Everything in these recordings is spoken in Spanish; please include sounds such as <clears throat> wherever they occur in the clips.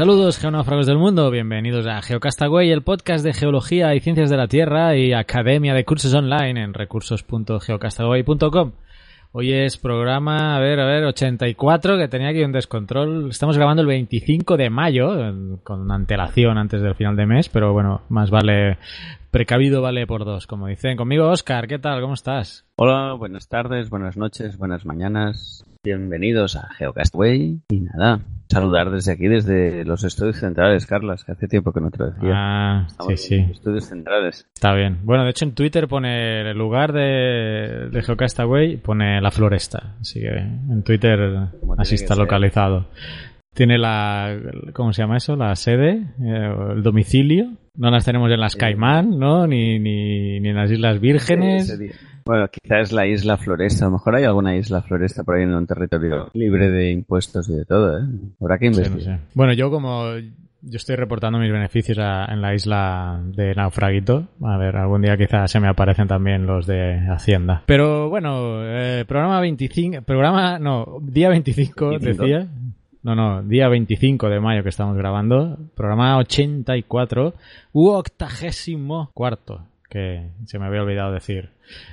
Saludos geonáufragos del mundo, bienvenidos a Geocastaway, el podcast de geología y ciencias de la Tierra y academia de cursos online en recursos.geocastaway.com. Hoy es programa, a ver, a ver, 84, que tenía aquí un descontrol. Estamos grabando el 25 de mayo, con antelación antes del final de mes, pero bueno, más vale precavido vale por dos, como dicen. Conmigo, Oscar, ¿qué tal? ¿Cómo estás? Hola, buenas tardes, buenas noches, buenas mañanas. Bienvenidos a Geocastway. Y nada, saludar desde aquí, desde los estudios centrales, Carlas, que hace tiempo que no te lo decía. Ah, sí, sí. Estudios centrales. Está bien. Bueno, de hecho en Twitter pone el lugar de, de Geocastaway, pone la floresta. Así que en Twitter así está localizado. Tiene la, ¿cómo se llama eso? La sede, eh, el domicilio. No las tenemos en las Caimán, ¿no? Ni, ni, ni en las Islas Vírgenes. Bueno, quizás la isla Floresta. A lo mejor hay alguna isla Floresta por ahí en un territorio libre de impuestos y de todo, ¿eh? Habrá que investigar. Sí, no sé. Bueno, yo como yo estoy reportando mis beneficios a, en la isla de Naufraguito. A ver, algún día quizás se me aparecen también los de Hacienda. Pero bueno, eh, programa 25, programa, no, día 25, 25. decía. No, no, día 25 de mayo que estamos grabando. Programa 84 u octagésimo cuarto, que se me había olvidado decir.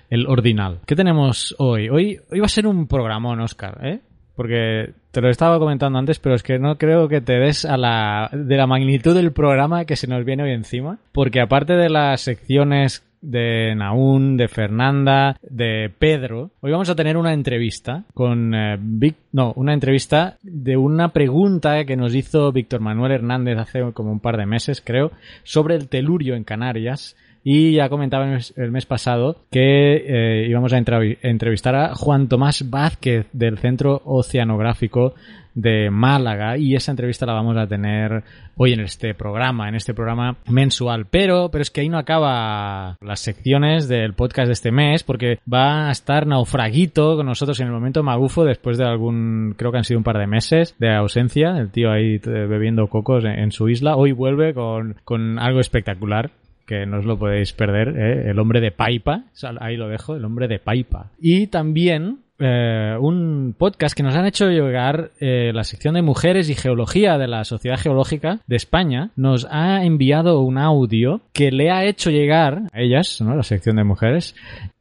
El ordinal. ¿Qué tenemos hoy? Hoy, hoy va a ser un programón, Oscar, ¿eh? Porque te lo estaba comentando antes, pero es que no creo que te des a la, de la magnitud del programa que se nos viene hoy encima. Porque aparte de las secciones de Naún, de Fernanda, de Pedro. Hoy vamos a tener una entrevista con eh, Vic, no, una entrevista de una pregunta que nos hizo Víctor Manuel Hernández hace como un par de meses, creo, sobre el telurio en Canarias. Y ya comentaba el mes, pasado que eh, íbamos a entrev entrevistar a Juan Tomás Vázquez del Centro Oceanográfico de Málaga y esa entrevista la vamos a tener hoy en este programa, en este programa mensual. Pero, pero es que ahí no acaba las secciones del podcast de este mes porque va a estar Naufraguito con nosotros en el momento magufo después de algún, creo que han sido un par de meses de ausencia, el tío ahí bebiendo cocos en, en su isla. Hoy vuelve con, con algo espectacular que no os lo podéis perder, ¿eh? el hombre de Paipa, ahí lo dejo, el hombre de Paipa. Y también eh, un podcast que nos han hecho llegar eh, la sección de mujeres y geología de la Sociedad Geológica de España nos ha enviado un audio que le ha hecho llegar a ellas, ¿no? la sección de mujeres.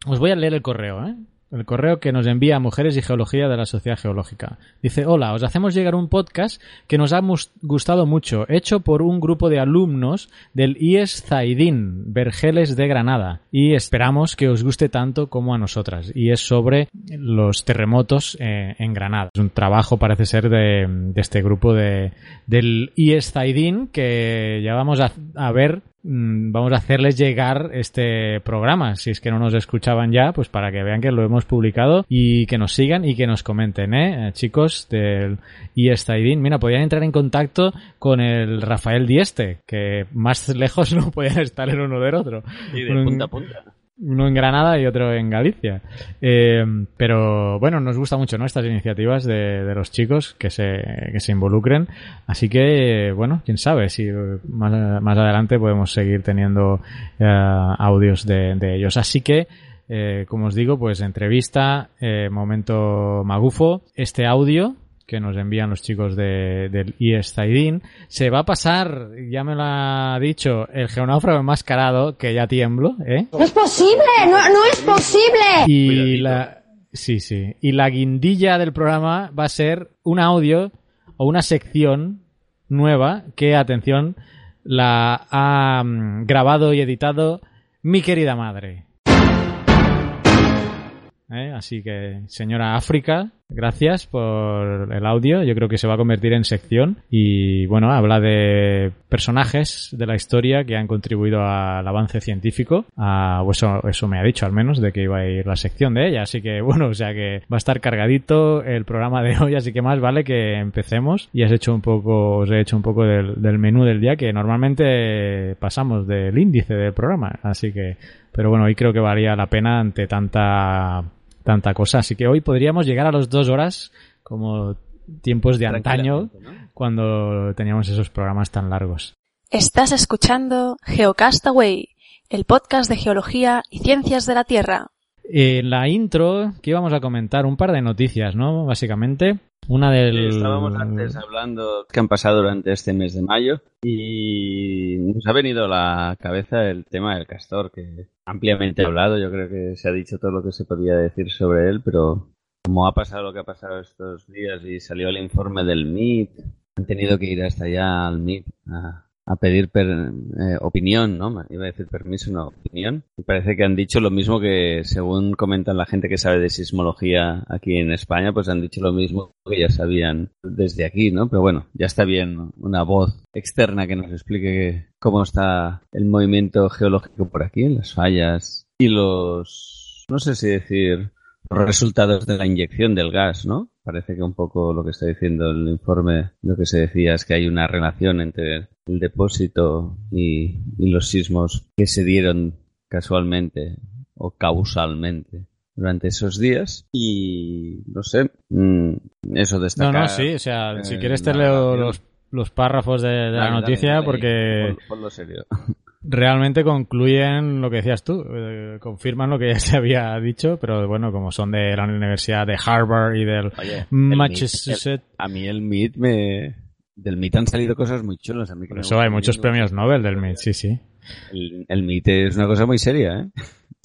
Os voy a leer el correo, ¿eh? El correo que nos envía Mujeres y Geología de la Sociedad Geológica. Dice, hola, os hacemos llegar un podcast que nos ha gustado mucho, hecho por un grupo de alumnos del IES Zaidín, Vergeles de Granada, y esperamos que os guste tanto como a nosotras. Y es sobre los terremotos eh, en Granada. Es un trabajo, parece ser, de, este grupo de, del IES Zaidín que ya vamos a ver vamos a hacerles llegar este programa. Si es que no nos escuchaban ya, pues para que vean que lo hemos publicado y que nos sigan y que nos comenten, ¿eh? Chicos del IESTAIDIN. Mira, podían entrar en contacto con el Rafael Dieste, que más lejos <laughs> no podían estar el uno del otro. Y de punta a punta uno en Granada y otro en Galicia. Eh, pero bueno, nos gusta mucho ¿no? estas iniciativas de, de, los chicos que se, que se involucren. Así que, bueno, quién sabe si más, más adelante podemos seguir teniendo uh, audios de, de, ellos. Así que, eh, como os digo, pues entrevista, eh, momento magufo, este audio que nos envían los chicos de, del IES-Zaidín. Se va a pasar, ya me lo ha dicho, el geonáufrago enmascarado, que ya tiemblo, ¿eh? ¡No es posible! ¡No, no es posible! Y Cuidadito. la... Sí, sí. Y la guindilla del programa va a ser un audio o una sección nueva que, atención, la ha um, grabado y editado mi querida madre. ¿Eh? Así que, señora África, Gracias por el audio. Yo creo que se va a convertir en sección y bueno, habla de personajes de la historia que han contribuido al avance científico. Ah, eso, eso me ha dicho al menos de que iba a ir la sección de ella. Así que <laughs> bueno, o sea que va a estar cargadito el programa de hoy. Así que más vale que empecemos y has hecho un poco, os he hecho un poco del, del menú del día que normalmente pasamos del índice del programa. Así que, pero bueno, hoy creo que valía la pena ante tanta tanta cosa. Así que hoy podríamos llegar a los dos horas como tiempos de antaño cuando teníamos esos programas tan largos. Estás escuchando Geocastaway, el podcast de geología y ciencias de la Tierra. En la intro que íbamos a comentar un par de noticias, ¿no? Básicamente. Una del... Estábamos antes hablando que han pasado durante este mes de mayo y nos ha venido a la cabeza el tema del castor, que ampliamente hablado, yo creo que se ha dicho todo lo que se podía decir sobre él, pero como ha pasado lo que ha pasado estos días y salió el informe del MIT, han tenido que ir hasta allá al MIT a, a pedir per, eh, opinión, ¿no? Iba a decir permiso, no, opinión. Y parece que han dicho lo mismo que, según comentan la gente que sabe de sismología aquí en España, pues han dicho lo mismo que ya sabían desde aquí, ¿no? Pero bueno, ya está bien una voz externa que nos explique cómo está el movimiento geológico por aquí, las fallas y los, no sé si decir, resultados de la inyección del gas, ¿no? Parece que un poco lo que está diciendo el informe, lo que se decía es que hay una relación entre el depósito y, y los sismos que se dieron casualmente o causalmente durante esos días y no sé mm, eso destacar No, no, sí, o sea, si quieres te leo los, los párrafos de, de la noticia dale, dale. porque Pon- ponlo serio realmente concluyen lo que decías tú, eh, confirman lo que ya <laughs> se había dicho, pero bueno, como son de la Universidad de Harvard y del Oye, Massachusetts, el- a mí el MIT me del MIT han salido cosas muy chulas a mí que por eso hay muchos mucho. premios Nobel del MIT, sí, sí. el, el MIT es una cosa muy seria ¿eh?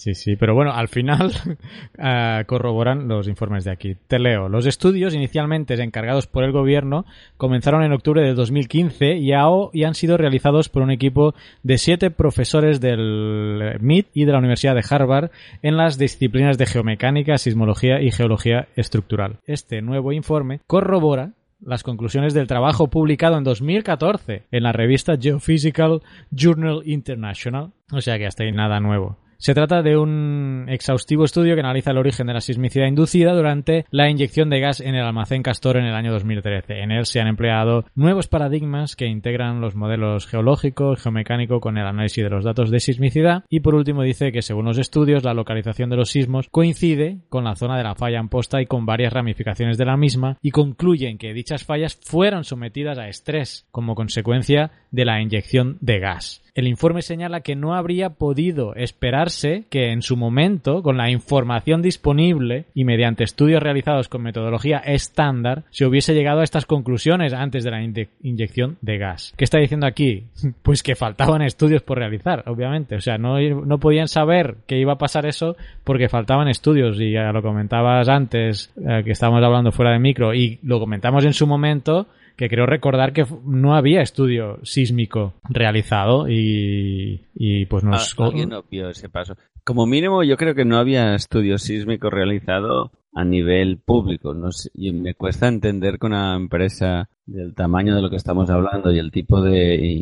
Sí, sí, pero bueno, al final <laughs> eh, corroboran los informes de aquí. Te leo. Los estudios inicialmente encargados por el gobierno comenzaron en octubre de 2015 y, y han sido realizados por un equipo de siete profesores del MIT y de la Universidad de Harvard en las disciplinas de geomecánica, sismología y geología estructural. Este nuevo informe corrobora las conclusiones del trabajo publicado en 2014 en la revista Geophysical Journal International. O sea que hasta ahí nada nuevo. Se trata de un exhaustivo estudio que analiza el origen de la sismicidad inducida durante la inyección de gas en el almacén Castor en el año 2013. En él se han empleado nuevos paradigmas que integran los modelos geológico y geomecánico con el análisis de los datos de sismicidad y por último dice que según los estudios la localización de los sismos coincide con la zona de la falla amposta y con varias ramificaciones de la misma y concluyen que dichas fallas fueron sometidas a estrés como consecuencia de la inyección de gas. El informe señala que no habría podido esperarse que en su momento, con la información disponible y mediante estudios realizados con metodología estándar, se hubiese llegado a estas conclusiones antes de la inyección de gas. ¿Qué está diciendo aquí? <laughs> Pues que faltaban estudios por realizar, obviamente. O sea, no, no podían saber que iba a pasar eso porque faltaban estudios. Y ya lo comentabas antes, eh, que estábamos hablando fuera de micro, y lo comentamos en su momento que creo recordar que no había estudio sísmico realizado y, y pues nos... Al- Alguien obvió ese paso. Como mínimo, yo creo que no había estudio sísmico realizado a nivel público. No sé, y me cuesta entender que una empresa del tamaño de lo que estamos hablando y el tipo de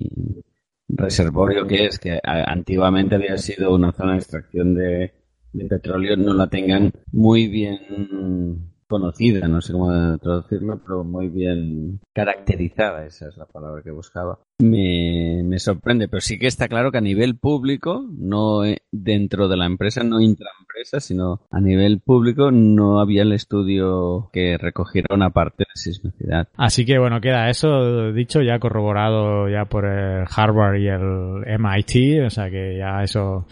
reservorio que es, que antiguamente había sido una zona de extracción de, de petróleo, no la tengan muy bien conocida, no sé cómo traducirlo, pero muy bien caracterizada, esa es la palabra que buscaba. Me, me sorprende, pero sí que está claro que a nivel público, no eh, dentro de la empresa, no intraempresa, sino a nivel público, no había el estudio que recogiera una parte de sismicidad. Así que bueno, queda eso dicho, ya corroborado ya por el Harvard y el MIT, o sea que ya eso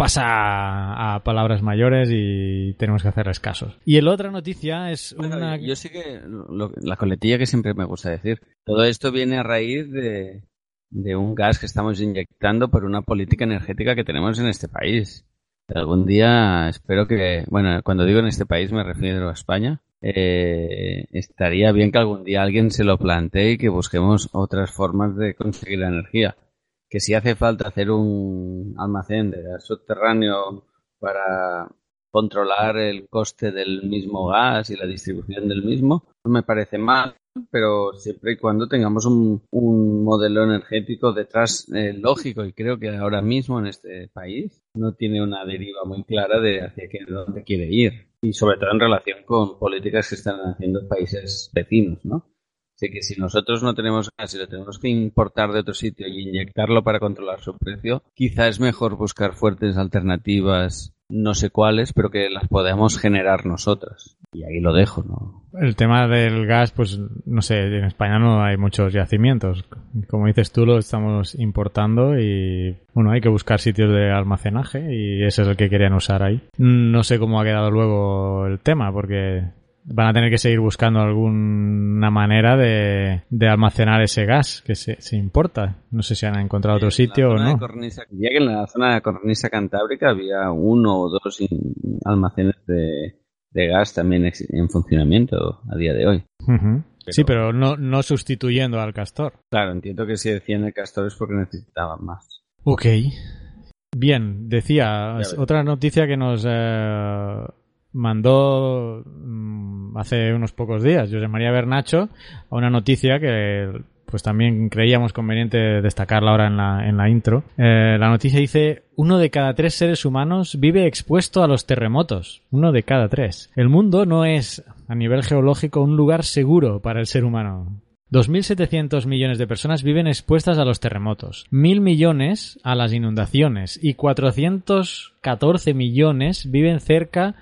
pasa a palabras mayores y tenemos que hacerles casos. Y el otra noticia es Bueno, una... yo sí que lo- la coletilla que siempre me gusta decir. Todo esto viene a raíz de, de un gas que estamos inyectando por una política energética que tenemos en este país. Algún día espero que, bueno, cuando digo en este país me refiero a España. eh, estaría bien que algún día alguien se lo plantee y que busquemos otras formas de conseguir la energía. Que si hace falta hacer un almacén de gas subterráneo para controlar el coste del mismo gas y la distribución del mismo, no me parece mal, pero siempre y cuando tengamos un, modelo energético detrás eh, lógico y creo que ahora mismo en este país no tiene una deriva muy clara de hacia qué, dónde quiere ir y sobre todo en relación con políticas que están haciendo países vecinos, ¿no? Así que si nosotros no tenemos gas y lo tenemos que importar de otro sitio y inyectarlo para controlar su precio, quizá es mejor buscar fuertes alternativas no sé cuáles, pero que las podemos generar nosotras. Y ahí lo dejo, ¿no? El tema del gas, pues no sé, en España no hay muchos yacimientos. Como dices tú, lo estamos importando y bueno, hay que buscar sitios de almacenaje y ese es el que querían usar ahí. No sé cómo ha quedado luego el tema, porque van a tener que seguir buscando alguna manera de, de almacenar ese gas que se, se, importa. No sé si han encontrado otro sitio o no. Cornisa, que en la zona de cornisa cantábrica había uno o dos almacenes de, de gas también en funcionamiento a día de hoy. Uh -huh. pero, sí, pero no, no sustituyendo al castor. Claro, entiendo que si decían el castor es porque necesitaban más. Ok. Bien, decía, otra noticia que nos eh, mandó mmm, hace unos pocos días José María Bernacho a una noticia que pues también creíamos conveniente destacarla ahora en la, en la intro. Eh, la noticia dice, uno de cada tres seres humanos vive expuesto a los terremotos. Uno de cada tres. El mundo no es, a nivel geológico, un lugar seguro para el ser humano. 2.700 millones de personas viven expuestas a los terremotos, 1.000 millones a las inundaciones y 414 millones viven cerca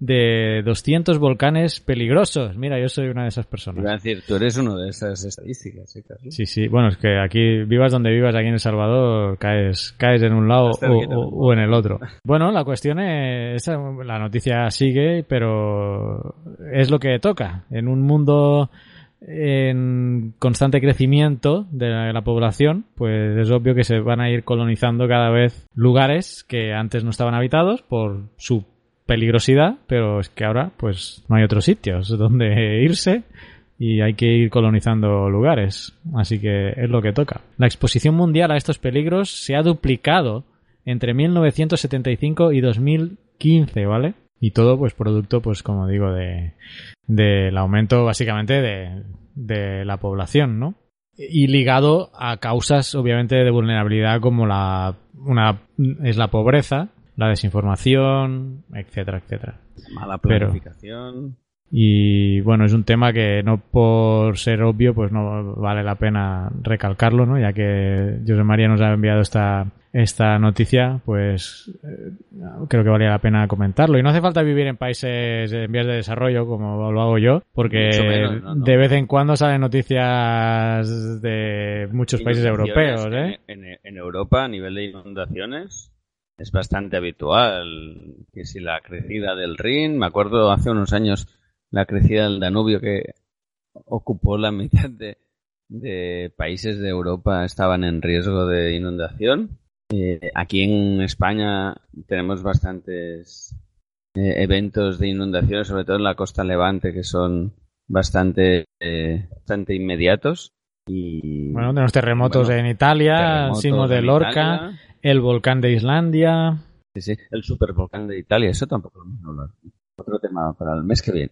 de 200 volcanes peligrosos. Mira, yo soy una de esas personas. Iba a decir, tú eres uno de esas estadísticas. ¿sí? sí, sí. Bueno, es que aquí, vivas donde vivas, aquí en El Salvador, caes, caes en un lado o, o, o, en el otro. Bueno, la cuestión es, la noticia sigue, pero es lo que toca. En un mundo en constante crecimiento de la, de la, población, pues es obvio que se van a ir colonizando cada vez lugares que antes no estaban habitados por su peligrosidad, pero es que ahora pues no hay otros sitios <laughs> donde irse y hay que ir colonizando lugares. Así que es lo que toca. La exposición mundial a estos peligros se ha duplicado entre 1975 y 2015, ¿vale? Y todo pues producto pues como digo de del aumento básicamente de, de la población, ¿no? y ligado a causas obviamente de vulnerabilidad como la una es la pobreza la desinformación, etcétera, etcétera. Mala planificación. Pero, y bueno, es un tema que no por ser obvio, pues no vale la pena recalcarlo, ¿no? Ya que José María nos ha enviado esta, esta noticia, pues eh, creo que valía la pena comentarlo. Y no hace falta vivir en países en vías de desarrollo como lo hago yo, porque menos, no, no. de vez en cuando salen noticias de muchos países europeos, ¿eh? En, en, en Europa, a nivel de inundaciones, es bastante habitual que si la crecida del Rin, me acuerdo hace unos años la crecida del Danubio que ocupó la mitad de, de países de Europa estaban en riesgo de inundación. Eh, aquí en España tenemos bastantes eh, eventos de inundaciones, sobre todo en la costa levante, que son bastante, eh, bastante inmediatos. Y, bueno, tenemos terremotos bueno, en Italia, terremotos Simo de Lorca, Italia. El volcán de Islandia. Sí, sí, el supervolcán de Italia, eso tampoco lo hemos hablado. Otro tema para el mes que viene.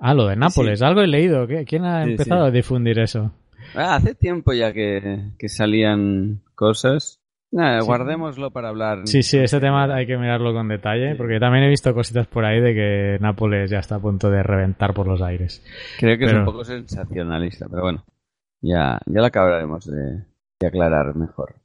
Ah, lo de Nápoles, sí. algo he leído. ¿Quién ha Sí, empezado sí. a difundir eso? Ah, hace tiempo ya que, que salían cosas. Nada, guardémoslo para hablar. Sí, sí, ese tema hay que mirarlo con detalle, porque también he visto cositas por ahí de que Nápoles ya está a punto de reventar por los aires. Creo que es un poco sensacionalista, pero bueno, ya, ya lo acabaremos de, de aclarar mejor.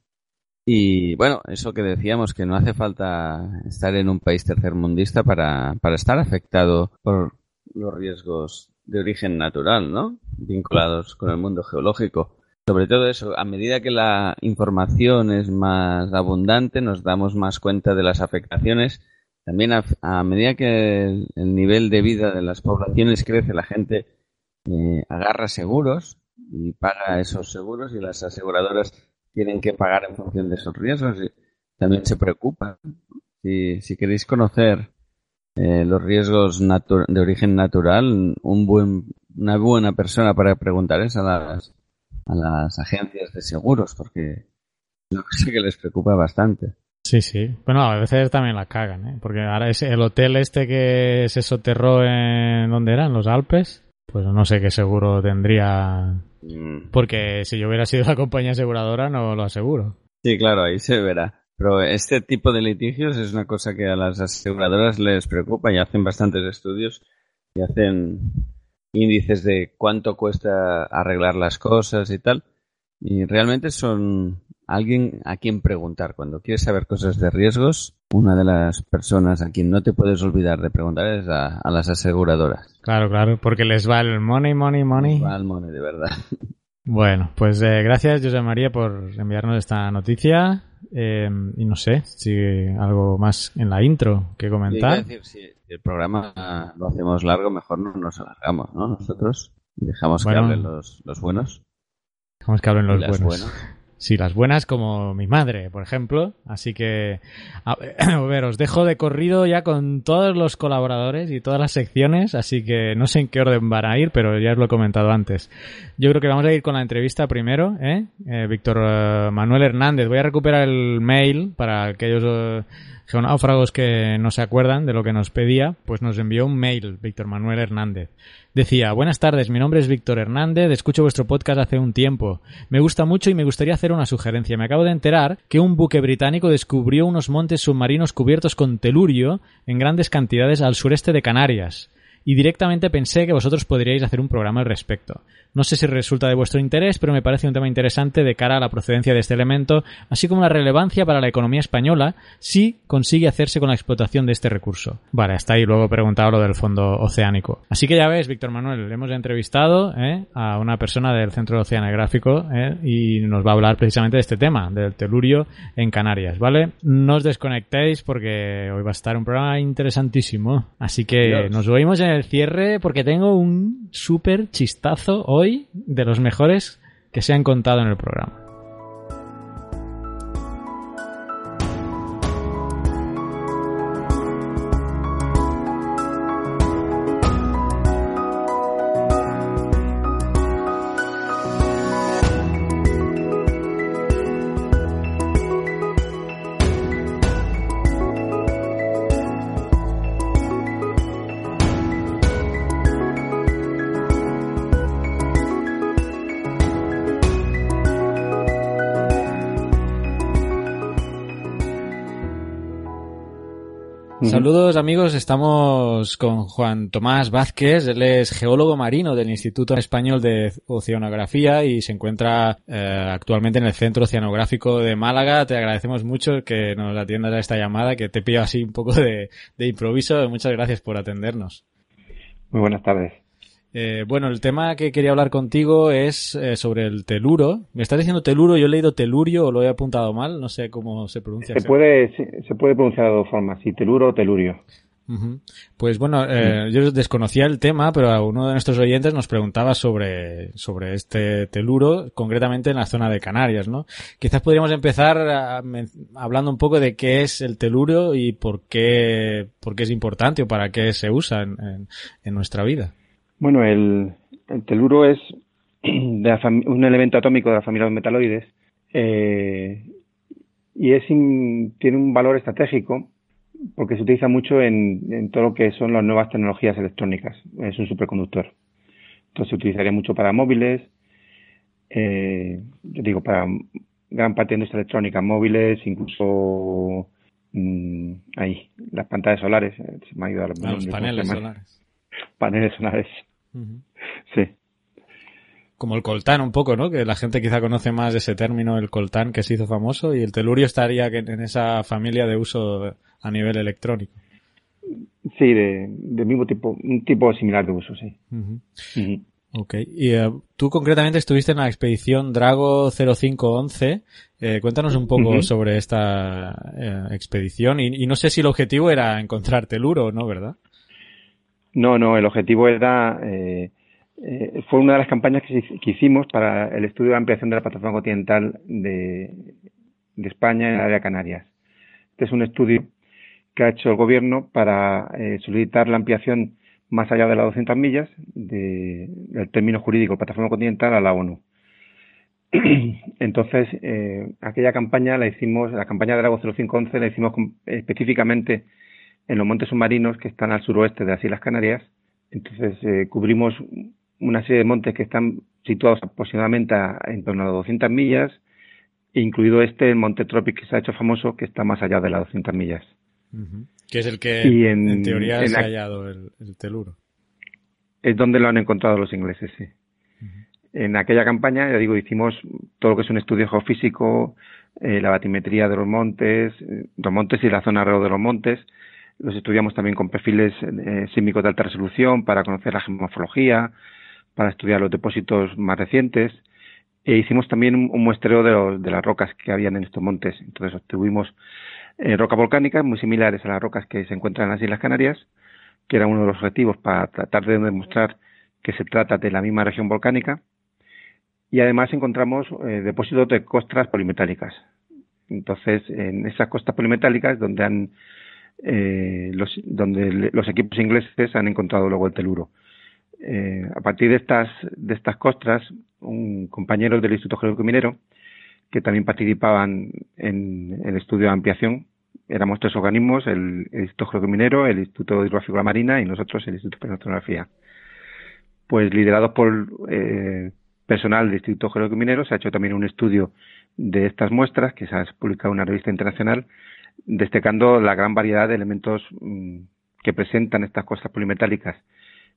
Y bueno, eso que decíamos, que no hace falta estar en un país tercermundista para, para estar afectado por los riesgos de origen natural, ¿no? Vinculados con el mundo geológico. Sobre todo eso, a medida que la información es más abundante, nos damos más cuenta de las afectaciones. También a, medida que el, el nivel de vida de las poblaciones crece, la gente eh, agarra seguros y paga esos seguros y las aseguradoras tienen que pagar en función de esos riesgos y también se preocupan. Si, si queréis conocer eh, los riesgos de origen natural, un buen, una buena persona para preguntar es a las, a las agencias de seguros, porque yo sé que les preocupa bastante. Sí, sí. Bueno, a veces también la cagan, ¿eh? Porque ahora ese, el hotel este que se soterró en... ¿Dónde era? En los Alpes. Pues no sé qué seguro tendría... Mm. Porque si yo hubiera sido la compañía aseguradora no lo aseguro. Sí, claro, ahí se verá. Pero este tipo de litigios es una cosa que a las aseguradoras les preocupa y hacen bastantes estudios y hacen índices de cuánto cuesta arreglar las cosas y tal. Y realmente son alguien a quien preguntar. Cuando quieres saber cosas de riesgos, una de las personas a quien no te puedes olvidar de preguntar es a, a las aseguradoras. Claro, claro, porque les va el money, money, money. Va al money, de verdad. <laughs> Bueno, pues eh, gracias José María por enviarnos esta noticia. Eh, y no sé si algo más en la intro que comentar. que decir, si el programa lo hacemos largo, mejor no nos alargamos, ¿no? Nosotros dejamos Bueno. que hablen los, los buenos. Dejamos que hablen los buenos. Sí, las buenas como mi madre, por ejemplo. Así que, a <clears throat> a ver, os dejo de corrido ya con todos los colaboradores y todas las secciones, así que no sé en qué orden van a ir, pero ya os lo he comentado antes. Yo creo que vamos a ir con la entrevista primero, ¿eh? Eh, Víctor eh, Manuel Hernández. Voy a recuperar el mail para aquellos eh, geonáufragos que no se acuerdan de lo que nos pedía, pues nos envió un mail, Víctor Manuel Hernández. Decía, buenas tardes, mi nombre es Víctor Hernández, escucho vuestro podcast hace un tiempo. Me gusta mucho y me gustaría hacer una sugerencia. Me acabo de enterar que un buque británico descubrió unos montes submarinos cubiertos con telurio en grandes cantidades al sureste de Canarias. Y directamente pensé que vosotros podríais hacer un programa al respecto. No sé si resulta de vuestro interés, pero me parece un tema interesante de cara a la procedencia de este elemento, así como la relevancia para la economía española si consigue hacerse con la explotación de este recurso. Vale, hasta ahí luego he preguntado lo del fondo oceánico. Así que ya ves, Víctor Manuel, hemos entrevistado ¿eh? a una persona del Centro Oceanográfico ¿eh? y nos va a hablar precisamente de este tema, del telurio en Canarias, ¿vale? No os desconectéis porque hoy va a estar un programa interesantísimo. Así que Dios. nos oímos en el cierre porque tengo un súper chistazo hoy de los mejores que se han contado en el programa. Amigos, estamos con Juan Tomás Vázquez, él es geólogo marino del Instituto Español de Oceanografía y se encuentra eh, actualmente en el Centro Oceanográfico de Málaga. Te agradecemos mucho que nos atiendas a esta llamada, que te pillo así un poco de improviso. Muchas gracias por atendernos. Muy buenas tardes. Eh, bueno, el tema que quería hablar contigo es eh, sobre el teluro. Me estás diciendo teluro, yo he leído telurio o lo he apuntado mal, no sé cómo se pronuncia. Se puede, se, se puede pronunciar de dos formas, si teluro o telurio. Pues bueno, eh, yo desconocía el tema, pero a uno de nuestros oyentes nos preguntaba sobre, sobre este teluro, concretamente en la zona de Canarias, ¿no? Quizás podríamos empezar a men- hablando un poco de qué es el teluro y por qué, por qué es importante o para qué se usa en, en- en nuestra vida. Bueno, el, el teluro es <clears throat> de la fam- un elemento atómico de la familia de los metaloides eh, y es in- tiene un valor estratégico porque se utiliza mucho en, en todo lo que son las nuevas tecnologías electrónicas. Es un superconductor. Entonces se utilizaría mucho para móviles, eh, yo digo, para gran parte de industria electrónica, móviles, incluso mm, ahí, las pantallas solares. eh, Se me ha ido a A Ah, los paneles solares. Paneles solares, Sí. Como el coltán un poco, ¿no? Que la gente quizá conoce más ese término, el coltán, que se hizo famoso, y el telurio estaría en esa familia de uso a nivel electrónico. Sí, de, del mismo tipo, un tipo similar de uso, sí. Ok. Y eh, tú concretamente estuviste en la expedición Drago 0511. Eh, cuéntanos un poco sobre esta eh, expedición. Y, y no sé si el objetivo era encontrar teluro o no, ¿verdad? No, no, el objetivo era, eh, eh, fue una de las campañas que, hicimos para el estudio de ampliación de la plataforma continental de, de España en el área de Canarias. Este es un estudio que ha hecho el gobierno para eh, solicitar la ampliación más allá de las 200 millas de- del término jurídico plataforma continental a la ONU. <clears throat> Entonces, eh, aquella campaña la hicimos, la campaña de Lago 0511 la hicimos específicamente en los montes submarinos que están al suroeste de las Islas Canarias. Entonces, eh, cubrimos una serie de montes que están situados aproximadamente en torno a 200 millas, incluido este, el Monte Tropic, que se ha hecho famoso, que está más allá de las 200 millas. Que es el que en, teoría se ha hallado el, teluro. Es donde lo han encontrado los ingleses, sí. En aquella campaña, ya digo, hicimos todo lo que es un estudio geofísico, eh, la batimetría de los montes, eh, los montes y la zona alrededor de los montes. Los estudiamos también con perfiles eh, sísmicos de alta resolución para conocer la geomorfología, para estudiar los depósitos más recientes. E hicimos también un, muestreo de, de, las rocas que habían en estos montes. Entonces obtuvimos eh, rocas volcánicas muy similares a las rocas que se encuentran en las Islas Canarias, que era uno de los objetivos para tratar de demostrar que se trata de la misma región volcánica. Y además encontramos eh, depósitos de costras polimetálicas. Entonces, en esas costas polimetálicas donde han eh, los, donde los equipos ingleses han encontrado luego el teluro. Eh, a partir de estas, de estas costras, un compañero del Instituto Geológico Minero, que también participaban en, el estudio de ampliación, éramos tres organismos, el, Instituto Geológico Minero, el Instituto Hidrográfico de la Marina y nosotros el Instituto de Oceanografía. Pues liderados por eh, personal del Instituto Geológico Minero, se ha hecho también un estudio de estas muestras que se ha publicado en una revista internacional, destacando la gran variedad de elementos mm, que presentan estas costas polimetálicas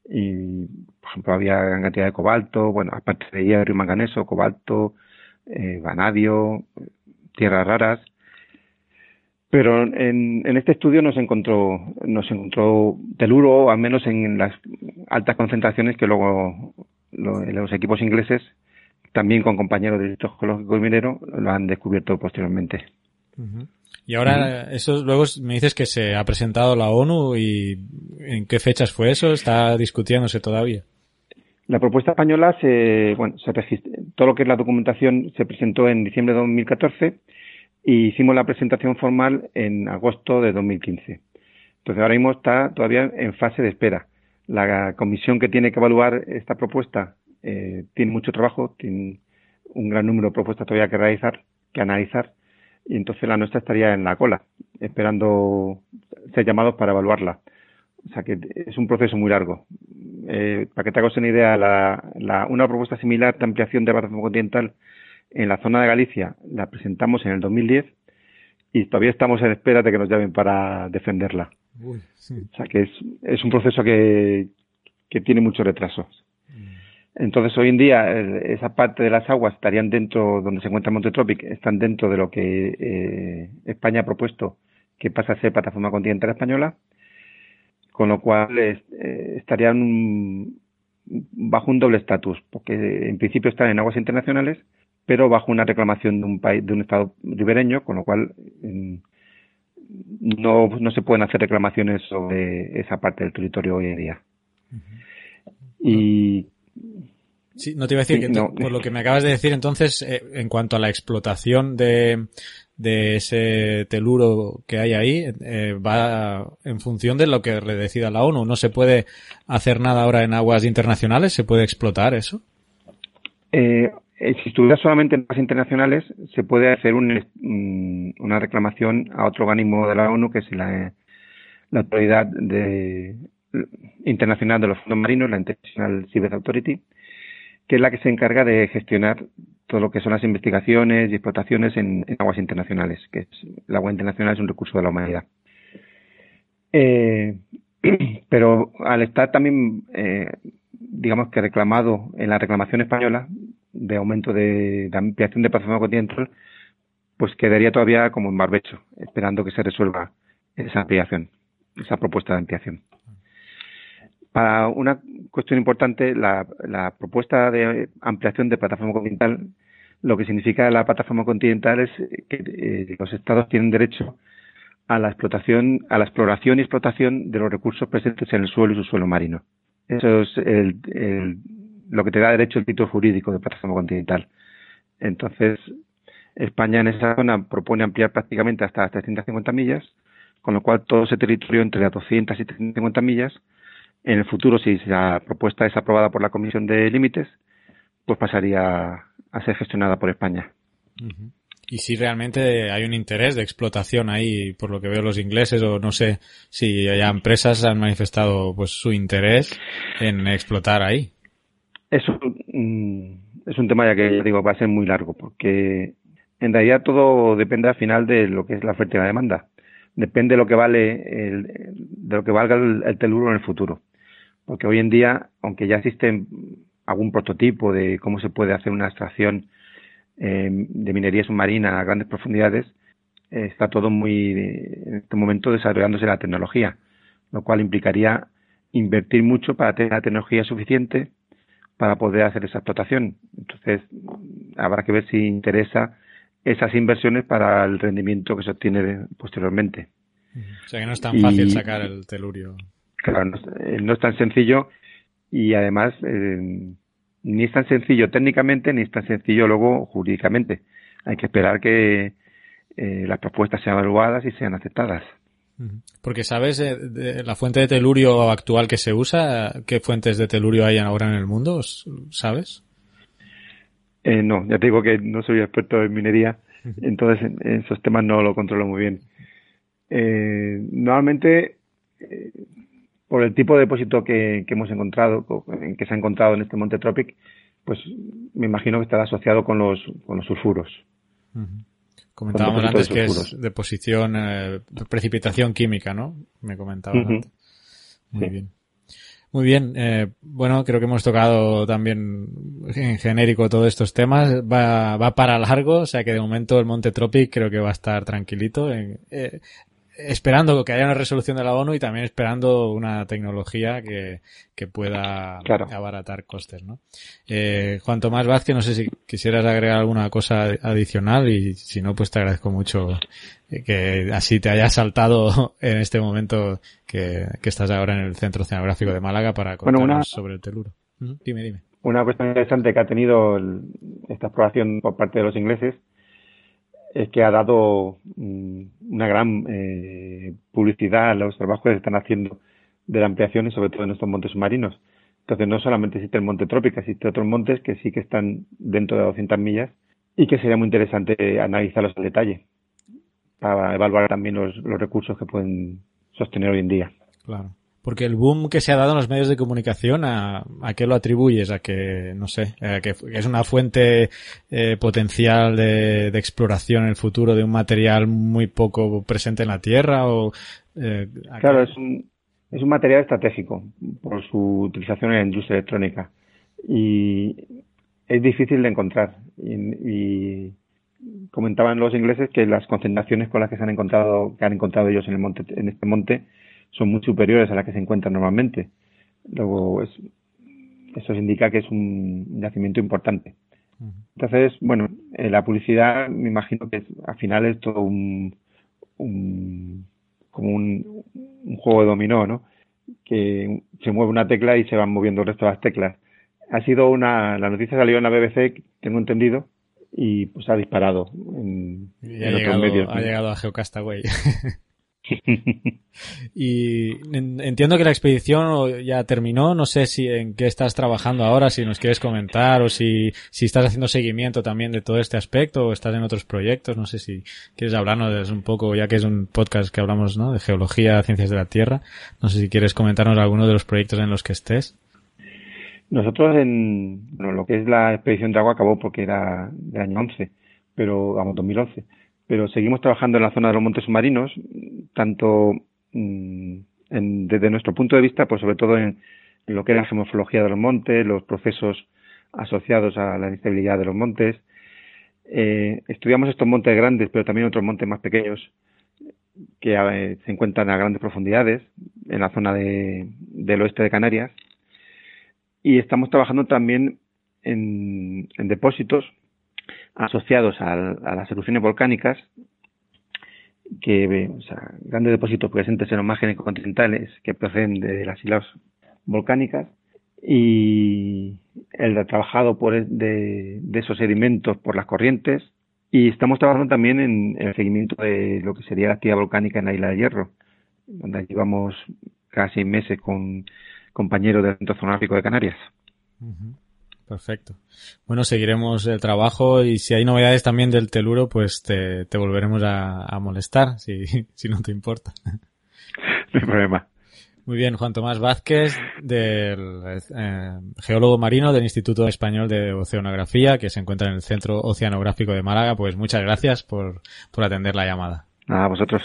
y por ejemplo había gran cantidad de cobalto, bueno, aparte de hierro y manganeso, cobalto, eh, vanadio, tierras raras. Pero en, en, este estudio nos encontró, nos encontró teluro, al menos en las altas concentraciones que luego los equipos ingleses, también con compañeros del Instituto Geológico y Minero, lo han descubierto posteriormente. Y ahora, eso luego me dices que se ha presentado la ONU y ¿en qué fechas fue eso? ¿Está discutiéndose todavía? La propuesta española se, bueno, se todo lo que es la documentación se presentó en diciembre de 2014 y hicimos la presentación formal en agosto de 2015. Entonces ahora mismo está todavía en fase de espera. La comisión que tiene que evaluar esta propuesta eh, tiene mucho trabajo, tiene un gran número de propuestas todavía que realizar, que analizar y entonces la nuestra estaría en la cola, esperando ser llamados para evaluarla. O sea que es un proceso muy largo. Eh, para que te hagas una idea, la, una propuesta similar de ampliación de plataforma continental en la zona de Galicia la presentamos en el 2010 y todavía estamos en espera de que nos llamen para defenderla. O sea que es, es un proceso que, que tiene mucho retraso. Entonces, hoy en día, esa parte de las aguas estarían dentro, donde se encuentra Monte Tropic, están dentro de lo que eh, España ha propuesto que pasa a ser plataforma continental española, con lo cual eh, estarían bajo un doble estatus, porque en principio están en aguas internacionales, pero bajo una reclamación de un país, de un estado ribereño, con lo cual no, no se pueden hacer reclamaciones sobre esa parte del territorio hoy en día. Y Sí, no te iba a decir que por lo que me acabas de decir, entonces, eh, en cuanto a la explotación de, de ese teluro que hay ahí, eh, va en función de lo que le decida la ONU. No se puede hacer nada ahora en aguas internacionales, se puede explotar eso. Eh, si estuviera solamente en aguas internacionales, se puede hacer mm, una reclamación a otro organismo de la ONU, que es la, la Autoridad de, Internacional de los Fondos Marinos, la International Seabed Authority, que es la que se encarga de gestionar todo lo que son las investigaciones y explotaciones en, aguas internacionales, que es, el agua internacional es un recurso de la humanidad. Eh, <clears throat> pero al estar también, eh, digamos que reclamado en la reclamación española de aumento de, de ampliación de plataforma continental, pues quedaría todavía como en barbecho, esperando que se resuelva esa ampliación, esa propuesta de ampliación. Una cuestión importante, la, propuesta de ampliación de plataforma continental, lo que significa la plataforma continental es que eh, los estados tienen derecho a la explotación, a la exploración y explotación de los recursos presentes en el suelo y su suelo marino. Eso es lo que te da derecho el título jurídico de plataforma continental. Entonces, España en esa zona propone ampliar prácticamente hasta las 350 millas, con lo cual todo ese territorio entre las 200 y 350 millas en el futuro, si la propuesta es aprobada por la Comisión de Límites, pues pasaría a ser gestionada por España. Y si realmente hay un interés de explotación ahí, por lo que veo los ingleses, o no sé si ya empresas han manifestado pues su interés en explotar ahí. Es un, es un tema ya que digo va a ser muy largo, porque en realidad todo depende al final de lo que es la oferta y la demanda. Depende de lo que vale el, de lo que valga el, teluro en el futuro. Porque hoy en día, aunque ya existe algún prototipo de cómo se puede hacer una extracción eh, de minería submarina a grandes profundidades, eh, está todo muy, en este momento, desarrollándose la tecnología, lo cual implicaría invertir mucho para tener la tecnología suficiente para poder hacer esa explotación. Entonces, habrá que ver si interesa esas inversiones para el rendimiento que se obtiene posteriormente. O sea que no es tan fácil sacar el telurio. Claro, eh, no, es tan sencillo y además eh, ni es tan sencillo técnicamente ni es tan sencillo luego jurídicamente. Hay que esperar que eh, las propuestas sean evaluadas y sean aceptadas. Porque sabes de la fuente de telurio actual que se usa, qué fuentes de telurio hay ahora en el mundo, ¿sabes? Eh, no, ya te digo que no soy experto en minería, entonces en, esos temas no lo controlo muy bien. Eh, normalmente, por el tipo de depósito que, hemos encontrado, que se ha encontrado en este monte Tropic, pues me imagino que estará asociado con los, con los sulfuros. Comentábamos antes que es deposición, precipitación química, ¿no? Me comentabas antes. Muy bien. Muy bien, eh, bueno, creo que hemos tocado también en genérico todos estos temas. Va, va para largo, o sea que de momento el Monte Tropic creo que va a estar tranquilito. eh, esperando que haya una resolución de la ONU y también esperando una tecnología que, que pueda abaratar costes, ¿no? Eh, Juan Tomás Vázquez, no sé si quisieras agregar alguna cosa adicional y si no, pues te agradezco mucho que así te haya saltado <laughs> en este momento que, que estás ahora en el Centro Oceanográfico de Málaga para contarnos sobre el teluro. Dime, dime. Una cuestión interesante que ha tenido esta exploración por parte de los ingleses es que ha dado mm, una gran eh, publicidad a los trabajos que se están haciendo de la ampliación y sobre todo en estos montes submarinos. Entonces no solamente existe el monte trópico, existe otros montes que sí que están dentro de 200 millas y que sería muy interesante analizarlos en detalle para evaluar también los recursos que pueden sostener hoy en día. Claro. Porque el boom que se ha dado en los medios de comunicación, ¿a, a qué lo atribuyes? ¿A que, no sé, a que es una fuente eh, potencial de, de, exploración en el futuro de un material muy poco presente en la Tierra? O, eh, claro, es un, es un material estratégico por su utilización en la industria electrónica. Y es difícil de encontrar. Y, y comentaban los ingleses que las concentraciones con las que se han encontrado, que han encontrado ellos en el monte, en este monte, son muy superiores a las que se encuentran normalmente. Luego, es, eso indica que es un yacimiento importante. Entonces, bueno, eh, la publicidad me imagino que al final es todo un, un como un, un, juego de dominó, ¿no? Que se mueve una tecla y se van moviendo el resto de las teclas. Ha sido una, la noticia salió en la BBC, tengo entendido, y pues ha disparado en, y ha llegado, medios. Ha llegado a Geocastaway. <laughs> <laughs> y entiendo que la expedición ya terminó. No sé si en qué estás trabajando ahora, si nos quieres comentar o si, si estás haciendo seguimiento también de todo este aspecto o estás en otros proyectos. No sé si quieres hablarnos un poco, ya que es un podcast que hablamos ¿no? de geología, ciencias de la Tierra. No sé si quieres comentarnos alguno de los proyectos en los que estés. Nosotros en bueno, lo que es la expedición de agua acabó porque era del año 11, pero vamos, 2011 pero seguimos trabajando en la zona de los montes submarinos, tanto mm, en, desde nuestro punto de vista, pues sobre todo en, lo que es la geomorfología de los montes, los procesos asociados a la inestabilidad de los montes. Eh, estudiamos estos montes grandes, pero también otros montes más pequeños que eh, se encuentran a grandes profundidades en la zona de, del oeste de Canarias. Y estamos trabajando también en, en depósitos asociados a, las erupciones volcánicas, que, o grandes depósitos presentes en los márgenes continentales que proceden de las islas volcánicas y el trabajado por e, de, esos sedimentos por las corrientes y estamos trabajando también en, el seguimiento de lo que sería la actividad volcánica en la isla de Hierro, donde llevamos casi meses con compañeros del Centro Zonográfico de Canarias. Perfecto. Bueno, seguiremos el trabajo y si hay novedades también del teluro, pues te, te volveremos a, a molestar, <laughs> si, si no te importa. No hay problema. Muy bien, Juan Tomás Vázquez, del eh, geólogo marino del Instituto Español de Oceanografía, que se encuentra en el Centro Oceanográfico de Málaga. Pues muchas gracias por, por atender la llamada. Nada, vosotros.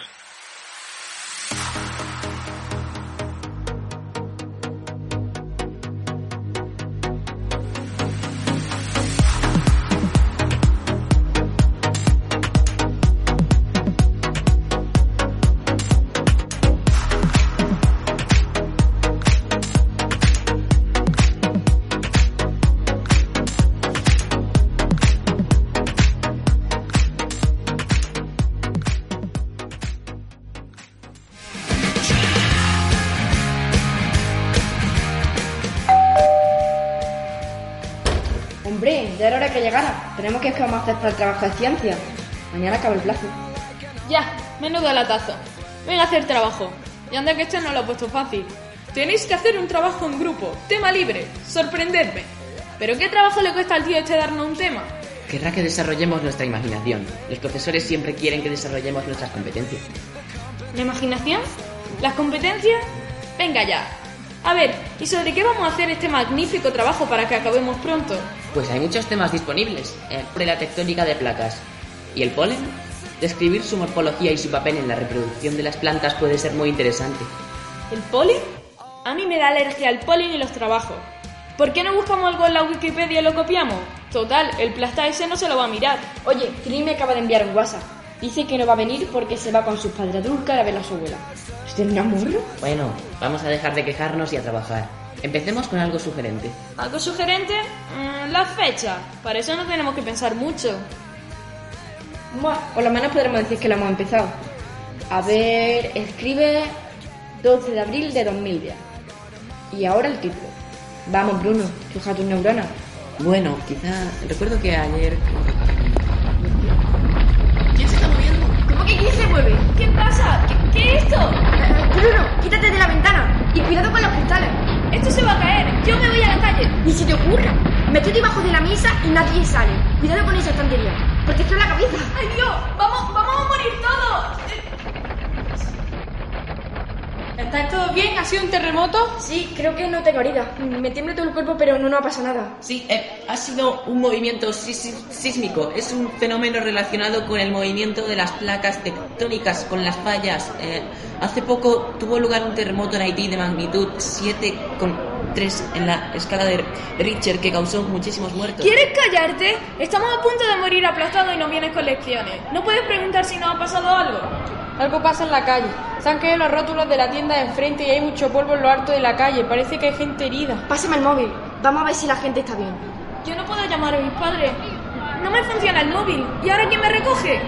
Hacer para el trabajo de ciencia. Mañana acaba el plazo. Ya, menudo latazo. Venga a hacer trabajo. Y anda que este no lo ha puesto fácil. Tenéis que hacer un trabajo en grupo, tema libre, sorprenderme. ¿Pero qué trabajo le cuesta al tío este darnos un tema? Querrá que desarrollemos nuestra imaginación. Los profesores siempre quieren que desarrollemos nuestras competencias. ¿La imaginación? ¿Las competencias? Venga ya. A ver, ¿y sobre qué vamos a hacer este magnífico trabajo para que acabemos pronto? Pues hay muchos temas disponibles. Sobre la tectónica de placas. ¿Y el polen? Describir su morfología y su papel en la reproducción de las plantas puede ser muy interesante. ¿El polen? A mí me da alergia al polen y los trabajos. ¿Por qué no buscamos algo en la Wikipedia y lo copiamos? Total, el plasta ese no se lo va a mirar. Oye, Trini me acaba de enviar un WhatsApp. Dice que no va a venir porque se va con sus padres a Dulcar a ver a su abuela. ¿Usted un amorro? Bueno, vamos a dejar de quejarnos y a trabajar. Empecemos con algo sugerente. ¿Algo sugerente? Mm, la fecha. Para eso no tenemos que pensar mucho. Buah, por lo menos podremos decir que lo hemos empezado. A ver, escribe 12 de abril de 2010. Y ahora el título. Vamos, Bruno, fija tus neuronas. Bueno, quizá... Recuerdo que ayer... ¿Quién se está moviendo? ¿Cómo que quién se mueve? ¿Qué pasa? ¿Qué, qué es esto? Bruno, quítate de la ventana y cuidado con los cristales. Esto se va a caer. Yo me voy a la calle. Ni se te ocurra. Mete debajo de la mesa y nadie sale. Cuidado con esa estantería. Porque en la cabeza. ¡Ay, Dios! ¡Vamos, vamos a morir todos! ¿Estáis todos bien? ¿Ha sido un terremoto? Sí, creo que no tengo herida. Me tiembla todo el cuerpo, pero no, no pasa nada. Sí, eh, ha sido un movimiento sí- sí- sísmico. Es un fenómeno relacionado con el movimiento de las placas tectónicas, con las fallas. Eh, hace poco tuvo lugar un terremoto en Haití de magnitud 7,3 en la escala de Richter que causó muchísimos muertos. ¿Quieres callarte? Estamos a punto de morir aplastados y nos vienes con lecciones. ¿No puedes preguntar si nos ha pasado algo? Algo pasa en la calle. Se han caído los rótulos de la tienda de enfrente y hay mucho polvo en lo alto de la calle. Parece que hay gente herida. Pásame el móvil. Vamos a ver si la gente está bien. Yo no puedo llamar a mis padres. No me funciona el móvil. ¿Y ahora quién me recoge?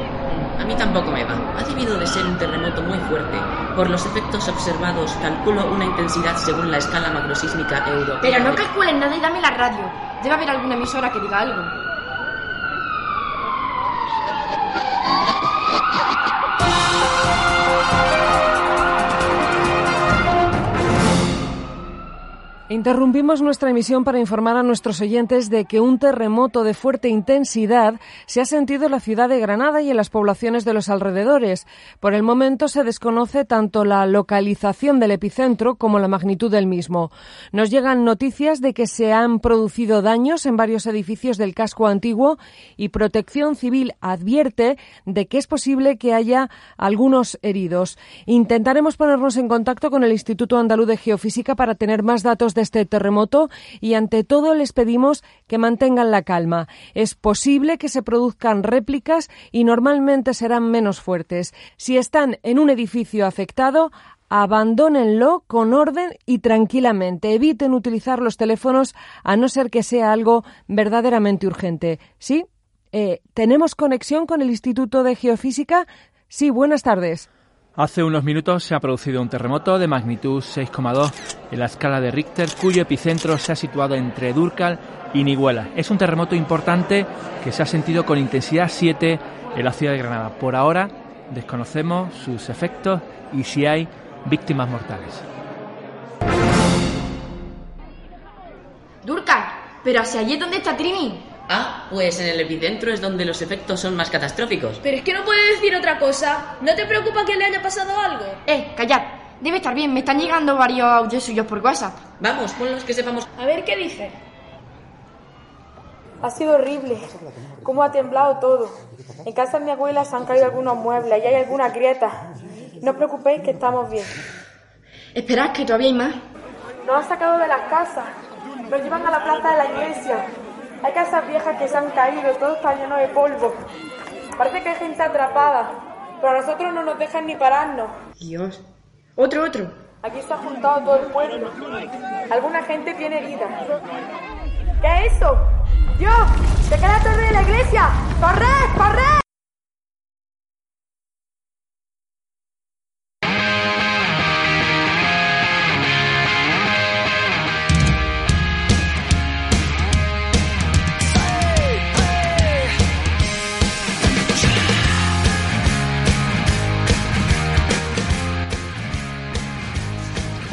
A mí tampoco me va. Ha debido de ser un terremoto muy fuerte. Por los efectos observados, calculo una intensidad según la escala macrosísmica europea. Pero no calcules nada y dame la radio. Debe haber alguna emisora que diga algo. Interrumpimos nuestra emisión para informar a nuestros oyentes de que un terremoto de fuerte intensidad se ha sentido en la ciudad de Granada y en las poblaciones de los alrededores. Por el momento se desconoce tanto la localización del epicentro como la magnitud del mismo. Nos llegan noticias de que se han producido daños en varios edificios del casco antiguo y Protección Civil advierte de que es posible que haya algunos heridos. Intentaremos ponernos en contacto con el Instituto Andaluz de Geofísica para tener más datos de este terremoto y ante todo les pedimos que mantengan la calma. Es posible que se produzcan réplicas y normalmente serán menos fuertes. Si están en un edificio afectado, abandónenlo con orden y tranquilamente. Eviten utilizar los teléfonos a no ser que sea algo verdaderamente urgente. ¿Sí? Eh, ¿Tenemos conexión con el Instituto de Geofísica? Sí, buenas tardes. Hace unos minutos se ha producido un terremoto de magnitud 6,2 en la escala de Richter, cuyo epicentro se ha situado entre Durcal y Niguela. Es un terremoto importante que se ha sentido con intensidad 7 en la ciudad de Granada. Por ahora desconocemos sus efectos y si hay víctimas mortales. Durcal, pero hacia allí es donde está Trini. Ah, pues en el epicentro es donde los efectos son más catastróficos. Pero es que no puede decir otra cosa. ¿No te preocupa que le haya pasado algo? Eh, callad. Debe estar bien, me están llegando varios audios suyos por WhatsApp. Vamos, ponlos que sepamos. A ver qué dice. Ha sido horrible. Cómo ha temblado todo. En casa de mi abuela se han caído algunos muebles y hay algunas grietas. No os preocupéis que estamos bien. Esperad que todavía hay más. Nos han sacado de las casas. Nos llevan a la plaza de la iglesia. Hay casas viejas que se han caído, todo está lleno de polvo. Parece que hay gente atrapada, pero a nosotros no nos dejan ni pararnos. Dios. Otro, otro. Aquí se ha juntado todo el pueblo. Alguna gente tiene heridas. ¿Qué es eso? ¡Dios! ¡Se cae la torre de la iglesia! ¡Corred! ¡Corred!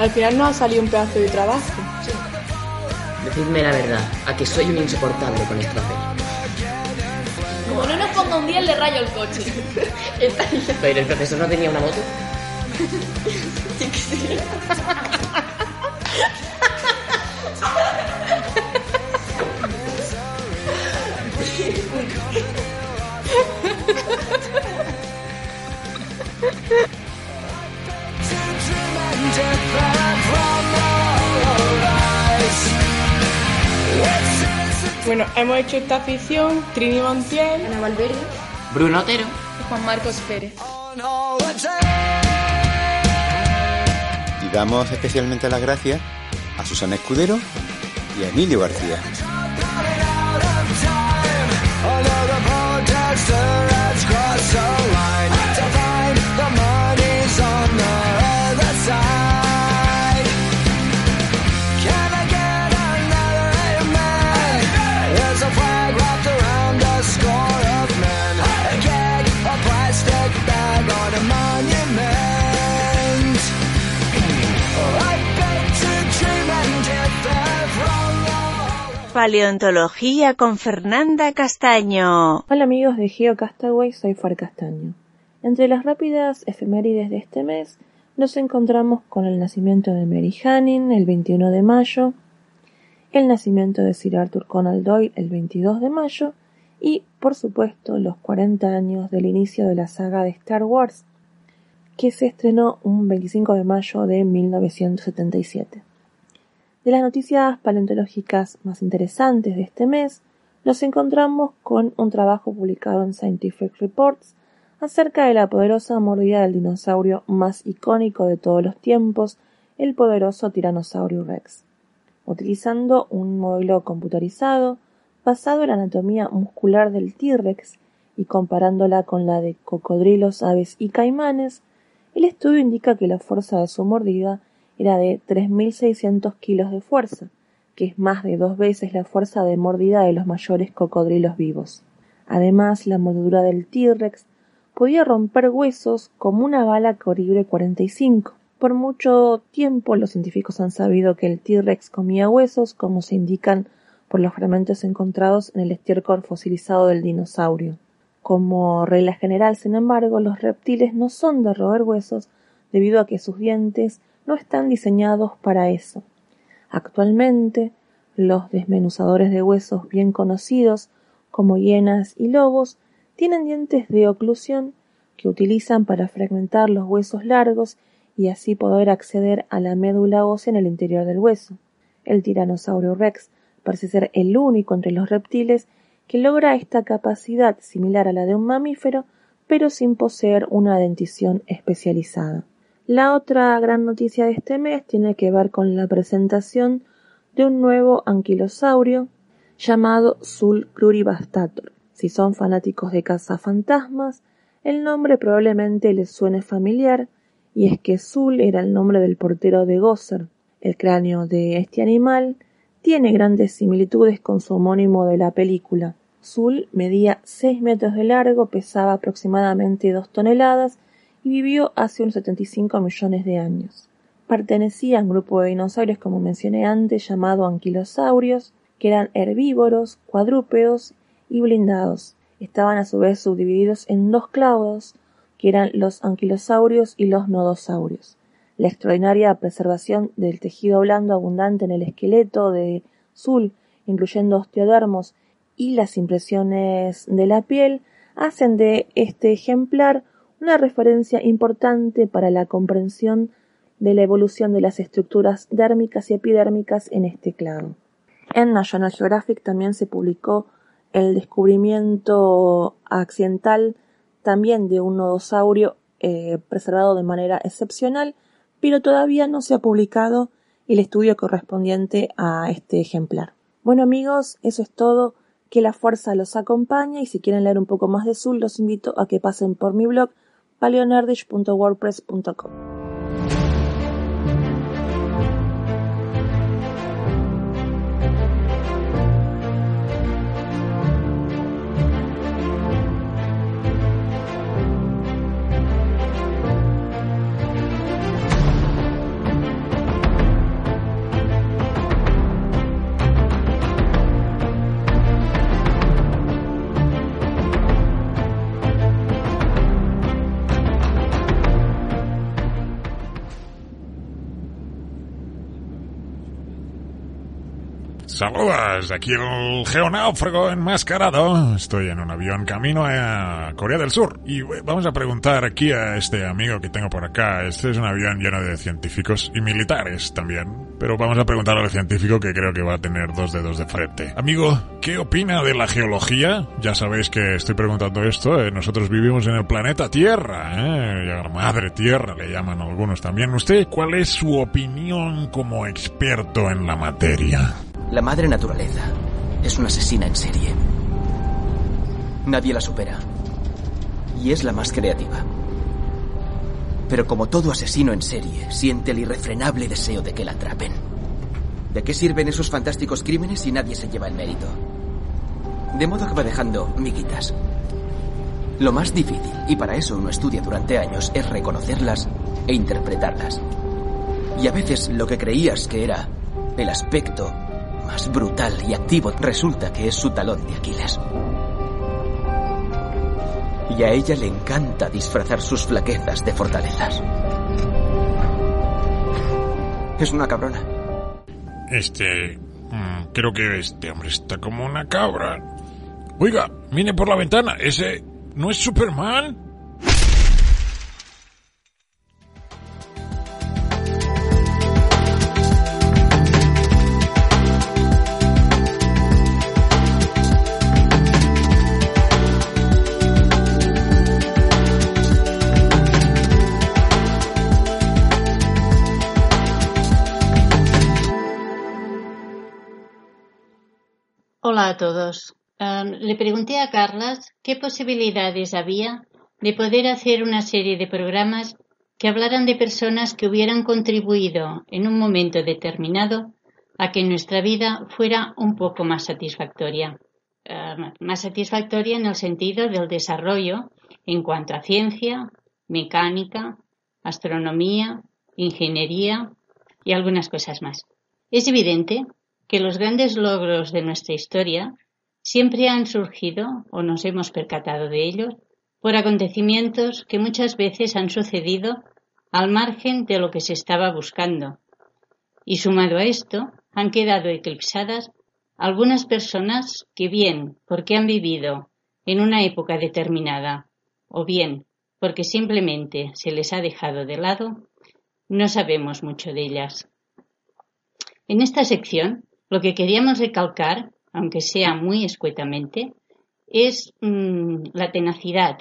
Al final nos ha salido un pedazo de trabajo. Decidme la verdad, a que soy un insoportable con esto hacer. Como no nos ponga un día, le rayo el coche. <laughs> Pero el profesor no tenía una moto. <laughs> Sí que sí. Bueno, hemos hecho esta ficción Trini Montiel, Ana Valverde, Bruno Otero. Y Juan Marcos Pérez. Y damos especialmente las gracias a Susana Escudero y a Emilio García. Paleontología con Fernanda Castaño. Hola amigos de GeoCastaway, soy Far Castaño. Entre las rápidas efemérides de este mes nos encontramos con el nacimiento de Mary Hanning el 21 de mayo, el nacimiento de Sir Arthur Conan Doyle el 22 de mayo y, por supuesto, los 40 años del inicio de la saga de Star Wars, que se estrenó un 25 de mayo de 1977. De las noticias paleontológicas más interesantes de este mes, nos encontramos con un trabajo publicado en Scientific Reports acerca de la poderosa mordida del dinosaurio más icónico de todos los tiempos, el poderoso Tyrannosaurus Rex. Utilizando un modelo computarizado basado en la anatomía muscular del T-Rex y comparándola con la de cocodrilos, aves y caimanes, el estudio indica que la fuerza de su mordida era de 3.600 kilos de fuerza, que es más de dos veces la fuerza de mordida de los mayores cocodrilos vivos. Además, la mordedura del T-Rex podía romper huesos como una bala calibre 45. Por mucho tiempo los científicos han sabido que el T-Rex comía huesos, como se indican por los fragmentos encontrados en el estiércol fosilizado del dinosaurio. Como regla general, sin embargo, los reptiles no son de roer huesos debido a que sus dientes no están diseñados para eso. Actualmente, los desmenuzadores de huesos bien conocidos, como hienas y lobos, tienen dientes de oclusión que utilizan para fragmentar los huesos largos y así poder acceder a la médula ósea en el interior del hueso. El tiranosaurio rex parece ser el único entre los reptiles que logra esta capacidad similar a la de un mamífero, pero sin poseer una dentición especializada. La otra gran noticia de este mes tiene que ver con la presentación de un nuevo anquilosaurio llamado Sul cruribastator. Si son fanáticos de cazafantasmas, el nombre probablemente les suene familiar, y es que Sul era el nombre del portero de Gosser. El cráneo de este animal tiene grandes similitudes con su homónimo de la película. Sul medía 6 metros de largo, pesaba aproximadamente 2 toneladas y vivió hace unos 75 millones de años. Pertenecía a un grupo de dinosaurios, como mencioné antes, llamado anquilosaurios, que eran herbívoros, cuadrúpedos y blindados. Estaban a su vez subdivididos en dos clados, que eran los anquilosaurios y los nodosaurios. La extraordinaria preservación del tejido blando abundante en el esqueleto de Zul, incluyendo osteodermos y las impresiones de la piel, hacen de este ejemplar una referencia importante para la comprensión de la evolución de las estructuras dérmicas y epidérmicas en este clado. En National Geographic también se publicó el descubrimiento accidental también de un nodosaurio eh, preservado de manera excepcional, pero todavía no se ha publicado el estudio correspondiente a este ejemplar. Bueno amigos, eso es todo. Que la fuerza los acompañe y si quieren leer un poco más de Zul los invito a que pasen por mi blog paleonardish.wordpress.com. Saludos, aquí el geonáufrago enmascarado. Estoy en un avión camino a Corea del Sur y vamos a preguntar aquí a este amigo que tengo por acá. Este es un avión lleno de científicos y militares también. Pero vamos a preguntar al científico que creo que va a tener dos dedos de frente. Amigo, ¿qué opina de la geología? Ya sabéis que estoy preguntando esto. Eh, nosotros vivimos en el planeta Tierra, ¿eh? madre Tierra le llaman algunos también. ¿Usted cuál es su opinión como experto en la materia? La madre naturaleza es una asesina en serie. Nadie la supera. Y es la más creativa. Pero como todo asesino en serie, siente el irrefrenable deseo de que la atrapen. ¿De qué sirven esos fantásticos crímenes si nadie se lleva el mérito? De modo que va dejando miguitas. Lo más difícil, y para eso uno estudia durante años, es reconocerlas e interpretarlas. Y a veces lo que creías que era el aspecto más brutal y activo resulta que es su talón de Aquiles. Y a ella le encanta disfrazar sus flaquezas de fortalezas. Es una cabrona. Este... Mm, creo que este hombre está como una cabra. Oiga, mire por la ventana. Ese... ¿No es Superman? A todos. le pregunté a Carlas qué posibilidades había de poder hacer una serie de programas que hablaran de personas que hubieran contribuido en un momento determinado a que nuestra vida fuera un poco más satisfactoria. más satisfactoria en el sentido del desarrollo en cuanto a ciencia, mecánica, astronomía, ingeniería y algunas cosas más. Es evidente que los grandes logros de nuestra historia siempre han surgido, o nos hemos percatado de ellos, por acontecimientos que muchas veces han sucedido al margen de lo que se estaba buscando. Y sumado a esto, han quedado eclipsadas algunas personas que bien porque han vivido en una época determinada, o bien porque simplemente se les ha dejado de lado, no sabemos mucho de ellas. En esta sección lo que queríamos recalcar, aunque sea muy escuetamente, es mm, la tenacidad,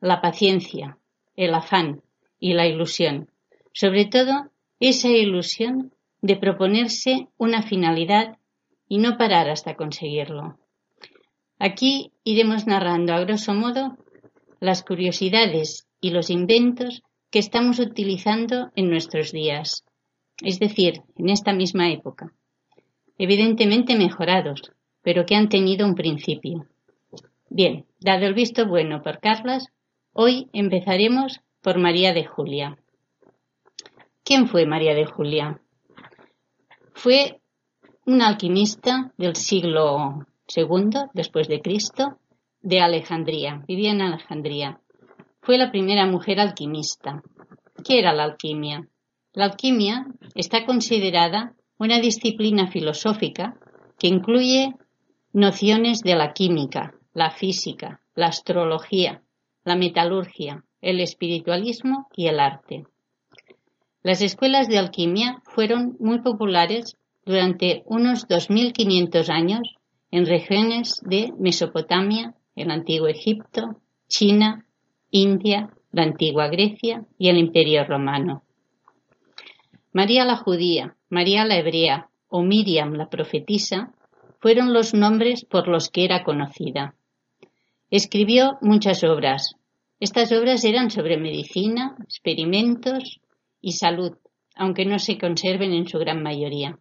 la paciencia, el afán y la ilusión. Sobre todo, esa ilusión de proponerse una finalidad y no parar hasta conseguirlo. Aquí iremos narrando a grosso modo las curiosidades y los inventos que estamos utilizando en nuestros días, es decir, en esta misma época evidentemente mejorados, pero que han tenido un principio. Bien, dado el visto bueno por Carlas, hoy empezaremos por María de Julia. ¿Quién fue María de Julia? Fue un alquimista del siglo II después de Cristo de Alejandría. Vivía en Alejandría. Fue la primera mujer alquimista. ¿Qué era la alquimia? La alquimia está considerada una disciplina filosófica que incluye nociones de la química, la física, la astrología, la metalurgia, el espiritualismo y el arte. Las escuelas de alquimia fueron muy populares durante unos 2500 años en regiones de Mesopotamia, el antiguo Egipto, China, India, la antigua Grecia y el Imperio romano. María la judía, María la hebrea o Miriam la profetisa fueron los nombres por los que era conocida. Escribió muchas obras. Estas obras eran sobre medicina, experimentos y salud, aunque no se conserven en su gran mayoría.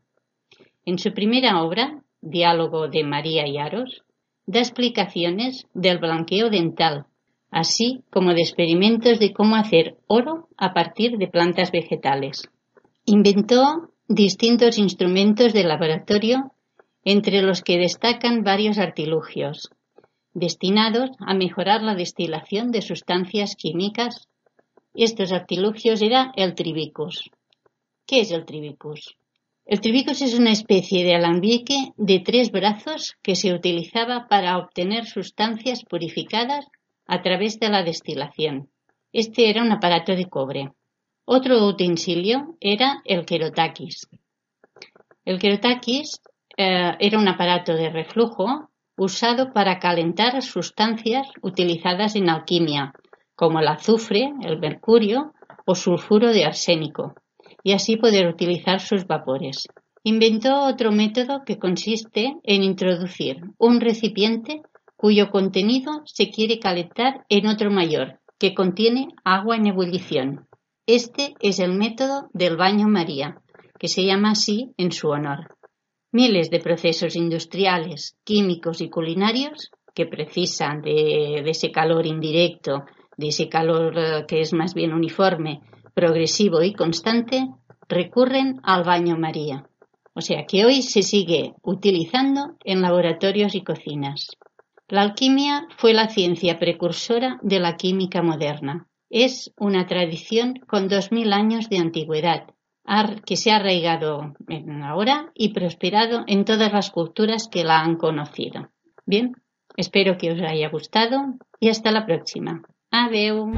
En su primera obra, Diálogo de María y Aros, da explicaciones del blanqueo dental, así como de experimentos de cómo hacer oro a partir de plantas vegetales. Inventó distintos instrumentos de laboratorio, entre los que destacan varios artilugios, destinados a mejorar la destilación de sustancias químicas. Estos artilugios era el tribicus. ¿Qué es el tribicus? El tribicus es una especie de alambique de tres brazos que se utilizaba para obtener sustancias purificadas a través de la destilación. Este era un aparato de cobre. Otro utensilio era el querotaquis. El querotaquis eh, era un aparato de reflujo usado para calentar sustancias utilizadas en alquimia, como el azufre, el mercurio o sulfuro de arsénico y así poder utilizar sus vapores. Inventó otro método que consiste en introducir un recipiente cuyo contenido se quiere calentar en otro mayor, que contiene agua en ebullición. Este es el método del baño María, que se llama así en su honor. Miles de procesos industriales, químicos y culinarios que precisan de, ese calor indirecto, de ese calor eh, que es más bien uniforme, progresivo y constante recurren al baño María. O sea que hoy se sigue utilizando en laboratorios y cocinas. La alquimia fue la ciencia precursora de la química moderna. Es una tradición con dos mil años de antigüedad, que se ha arraigado ahora y prosperado en todas las culturas que la han conocido. Bien, espero que os haya gustado y hasta la próxima. Adeu.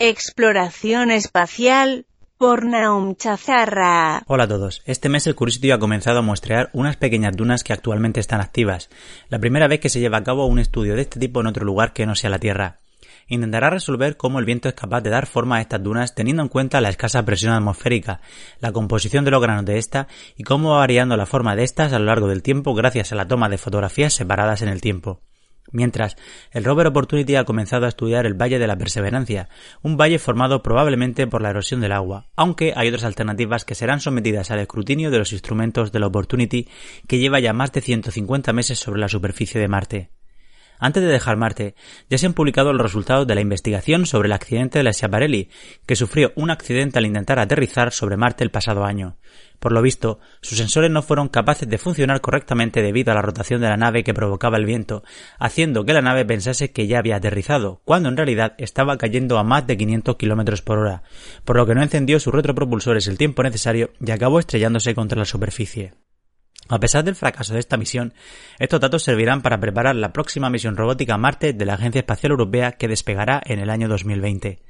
Exploración espacial por Naum Chazarra. Hola a todos. Este mes el Curiosity ha comenzado a muestrear unas pequeñas dunas que actualmente están activas. La primera vez que se lleva a cabo un estudio de este tipo en otro lugar que no sea la Tierra. Intentará resolver cómo el viento es capaz de dar forma a estas dunas teniendo en cuenta la escasa presión atmosférica, la composición de los granos de esta y cómo va variando la forma de estas a lo largo del tiempo gracias a la toma de fotografías separadas en el tiempo. Mientras, el rover Opportunity ha comenzado a estudiar el Valle de la Perseverancia, un valle formado probablemente por la erosión del agua, aunque hay otras alternativas que serán sometidas al escrutinio de los instrumentos del Opportunity que lleva ya más de 150 meses sobre la superficie de Marte. Antes de dejar Marte, ya se han publicado los resultados de la investigación sobre el accidente de la Schiaparelli, que sufrió un accidente al intentar aterrizar sobre Marte el pasado año. Por lo visto, sus sensores no fueron capaces de funcionar correctamente debido a la rotación de la nave que provocaba el viento, haciendo que la nave pensase que ya había aterrizado, cuando en realidad estaba cayendo a más de 500 km por hora, por lo que no encendió sus retropropulsores el tiempo necesario y acabó estrellándose contra la superficie. A pesar del fracaso de esta misión, estos datos servirán para preparar la próxima misión robótica a Marte de la Agencia Espacial Europea que despegará en el año 2020.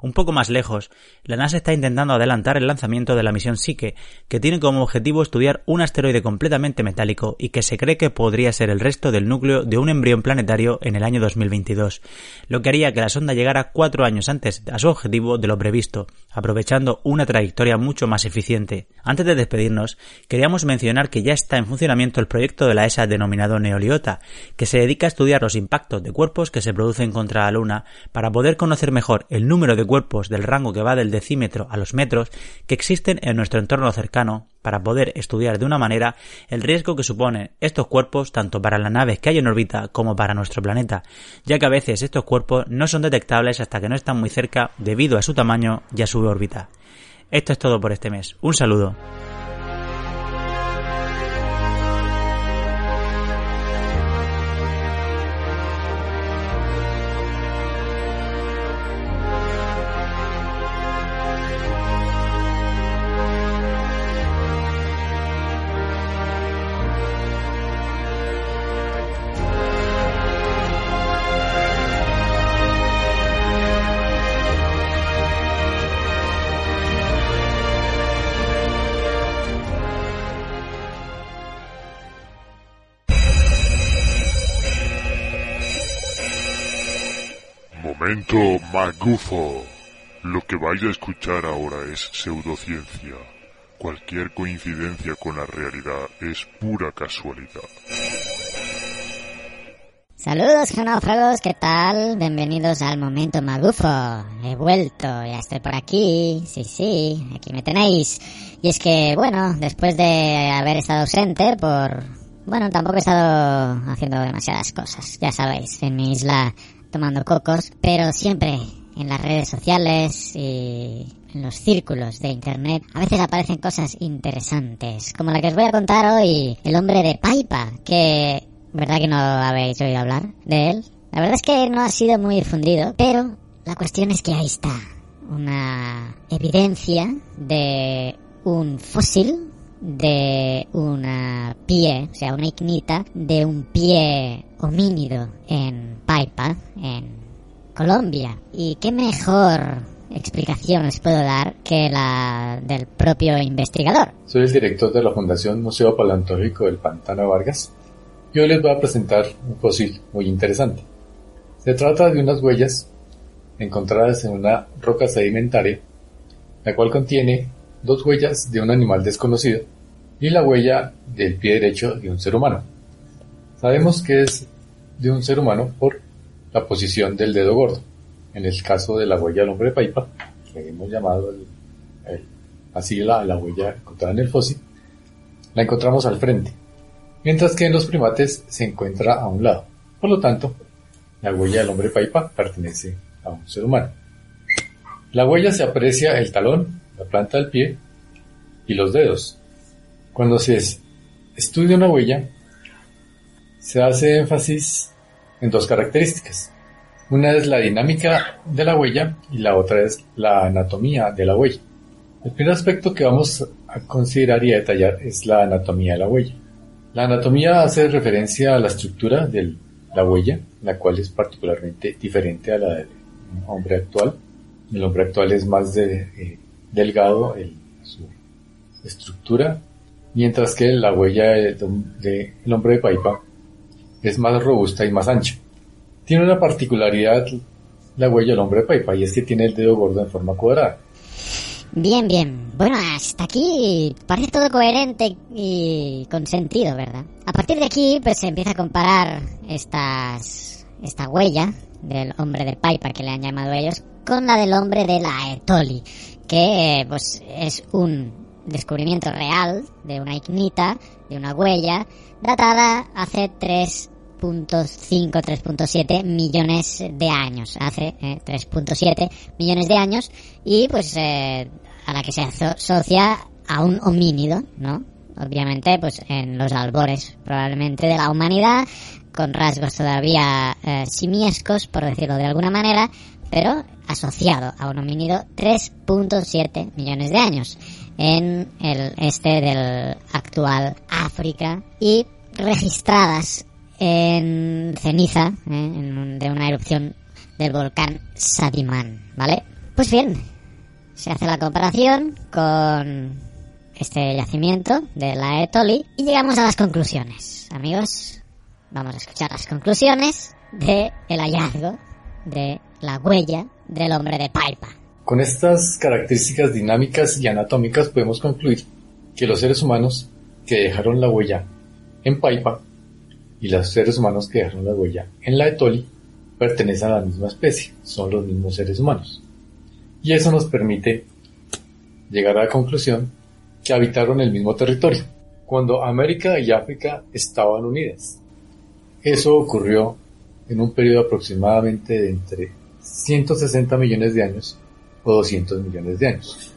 Un poco más lejos, la NASA está intentando adelantar el lanzamiento de la misión Psyche, que tiene como objetivo estudiar un asteroide completamente metálico y que se cree que podría ser el resto del núcleo de un embrión planetario en el año 2022, lo que haría que la sonda llegara cuatro años antes a su objetivo de lo previsto, aprovechando una trayectoria mucho más eficiente. Antes de despedirnos, queríamos mencionar que ya está en funcionamiento el proyecto de la ESA denominado Neoliota, que se dedica a estudiar los impactos de cuerpos que se producen contra la Luna para poder conocer mejor el número de cuerpos del rango que va del decímetro a los metros que existen en nuestro entorno cercano para poder estudiar de una manera el riesgo que suponen estos cuerpos tanto para las naves que hay en órbita como para nuestro planeta, ya que a veces estos cuerpos no son detectables hasta que no están muy cerca debido a su tamaño y a su órbita. Esto es todo por este mes. Un saludo. Momento magufo. Lo que vais a escuchar ahora es pseudociencia. Cualquier coincidencia con la realidad es pura casualidad. Saludos geófragos, ¿qué tal? Bienvenidos al momento magufo. He vuelto, ya estoy por aquí. Sí, sí, aquí me tenéis. Y es que, bueno, después de haber estado ausente por... Bueno, tampoco he estado haciendo demasiadas cosas, ya sabéis, en mi isla tomando cocos, pero siempre en las redes sociales y en los círculos de internet a veces aparecen cosas interesantes, como la que os voy a contar hoy, el hombre de Paipa, que ¿verdad que no habéis oído hablar de él? La verdad es que no ha sido muy difundido, pero la cuestión es que ahí está, una evidencia de un fósil de una pie, o sea, una ignita de un pie homínido en Paipa, en Colombia. Y qué mejor explicación les puedo dar que la del propio investigador. Soy el director de la Fundación Museo Paleontológico del Pantano Vargas y hoy les voy a presentar un fósil muy interesante. Se trata de unas huellas encontradas en una roca sedimentaria, la cual contiene dos huellas de un animal desconocido y la huella del pie derecho de un ser humano. Sabemos que es de un ser humano por la posición del dedo gordo. En el caso de la huella del hombre de Paipa, que hemos llamado así la, la huella encontrada en el fósil, la encontramos al frente, mientras que en los primates se encuentra a un lado. Por lo tanto, la huella del hombre Paipa pertenece a un ser humano. La huella se aprecia el talón, la planta del pie y los dedos. Cuando se estudia una huella, se hace énfasis en dos características. Una es la dinámica de la huella y la otra es la anatomía de la huella. El primer aspecto que vamos a considerar y a detallar es la anatomía de la huella. La anatomía hace referencia a la estructura de la huella, la cual es particularmente diferente a la del hombre actual. El hombre actual es más de, eh, delgado en su estructura, mientras que la huella del hombre de Paipa es más robusta y más ancha. Tiene una particularidad la huella del hombre de Paipa y es que tiene el dedo gordo en forma cuadrada. Bien, bien. Bueno, hasta aquí parece todo coherente y con sentido, ¿verdad? A partir de aquí, pues se empieza a comparar estas, esta huella del hombre de Paipa que le han llamado ellos con la del hombre de la Etoli, que pues es un descubrimiento real de una ignita, de una huella, datada hace 3.5, 3.7 millones de años, hace 3.7 eh, millones de años, y pues eh, a la que se asocia a un homínido, ¿no? Obviamente, pues en los albores probablemente de la humanidad, con rasgos todavía eh, simiescos, por decirlo de alguna manera, pero asociado a un homínido 3.7 millones de años en el este del actual África y registradas en ceniza ¿eh? de una erupción del volcán Sadiman, ¿vale? Pues bien, se hace la comparación con este yacimiento de la Etoli y llegamos a las conclusiones. Amigos, vamos a escuchar las conclusiones de el hallazgo de la huella del hombre de. Con estas características dinámicas y anatómicas podemos concluir que los seres humanos que dejaron la huella en Paipa y los seres humanos que dejaron la huella en la Etoli pertenecen a la misma especie, son los mismos seres humanos. Y eso nos permite llegar a la conclusión que habitaron el mismo territorio, cuando América y África estaban unidas. Eso ocurrió en un periodo aproximadamente de entre 160 millones de años o 200 millones de años,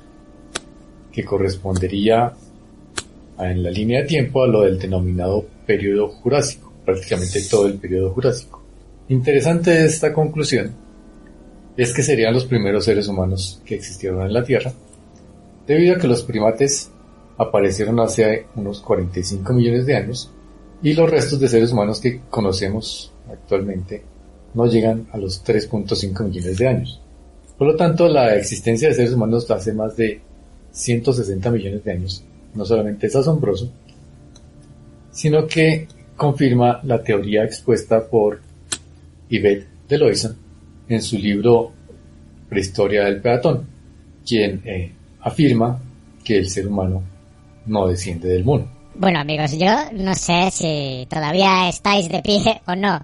que correspondería en la línea de tiempo a lo del denominado periodo jurásico, prácticamente todo el periodo jurásico. Interesante esta conclusión es que serían los primeros seres humanos que existieron en la Tierra, debido a que los primates aparecieron hace unos 45 millones de años y los restos de seres humanos que conocemos actualmente no llegan a los 3.5 millones de años. Por lo tanto, la existencia de seres humanos hace más de 160 millones de años no solamente es asombroso, sino que confirma la teoría expuesta por Yvette Deloison en su libro Prehistoria del Peatón, quien eh, afirma que el ser humano no desciende del mono. Bueno amigos, yo no sé si todavía estáis de pie <laughs> o no.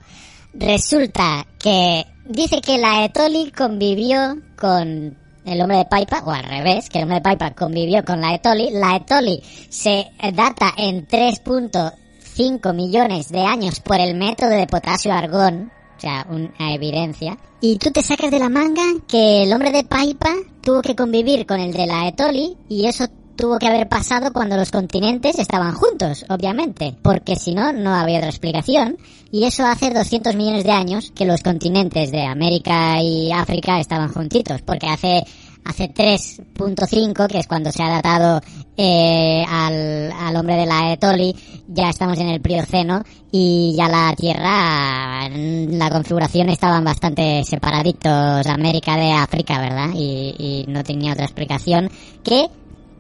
Resulta que dice que la Etoli convivió con el hombre de Paipa, o al revés, que el hombre de Paipa convivió con la Etoli. La Etoli se data en 3.5 millones de años por el método de potasio-argón, o sea, una evidencia. Y tú te sacas de la manga que el hombre de Paipa tuvo que convivir con el de la Etoli y eso tuvo que haber pasado cuando los continentes estaban juntos, obviamente, porque si no, no había otra explicación. Y eso hace 200 millones de años que los continentes de América y África estaban juntitos, porque hace hace 3.5, que es cuando se ha datado eh, al, al, hombre de la Etoli, ya estamos en el Plioceno y ya la Tierra, la configuración estaban bastante separaditos América de África, ¿verdad? Y, y no tenía otra explicación que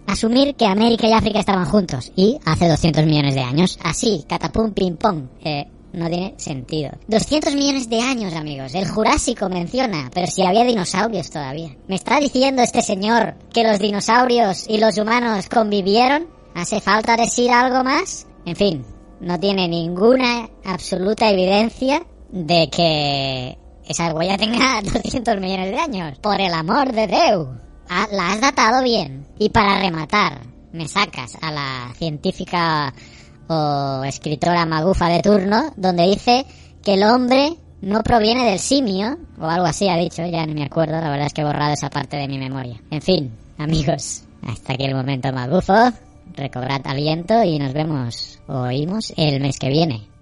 asumir que América y África estaban juntos y hace 200 millones de años. Así, catapum, ping pong. Eh, no tiene sentido. 200 millones de años, amigos. El Jurásico menciona, pero si había dinosaurios todavía. ¿Me está diciendo este señor que los dinosaurios y los humanos convivieron? ¿Hace falta decir algo más? En fin, no tiene ninguna absoluta evidencia de que esa huella tenga <laughs> 200 millones de años. Por el amor de Dios. Ah, la has datado bien. Y para rematar, me sacas a la científica o escritora magufa de turno, donde dice que el hombre no proviene del simio, o algo así ha dicho, ya no me acuerdo, la verdad es que he borrado esa parte de mi memoria. En fin, amigos, hasta aquí el momento magufo, recobrad aliento y nos vemos oímos el mes que viene.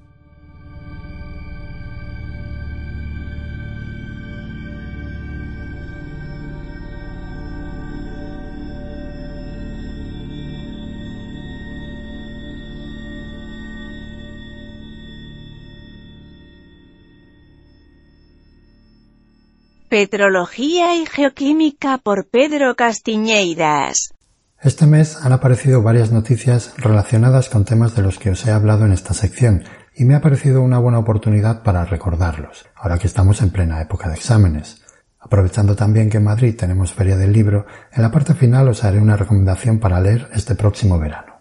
Petrología y Geoquímica por Pedro Castiñeiras. Este mes han aparecido varias noticias relacionadas con temas de los que os he hablado en esta sección y me ha parecido una buena oportunidad para recordarlos, ahora que estamos en plena época de exámenes. Aprovechando también que en Madrid tenemos Feria del Libro, en la parte final os haré una recomendación para leer este próximo verano.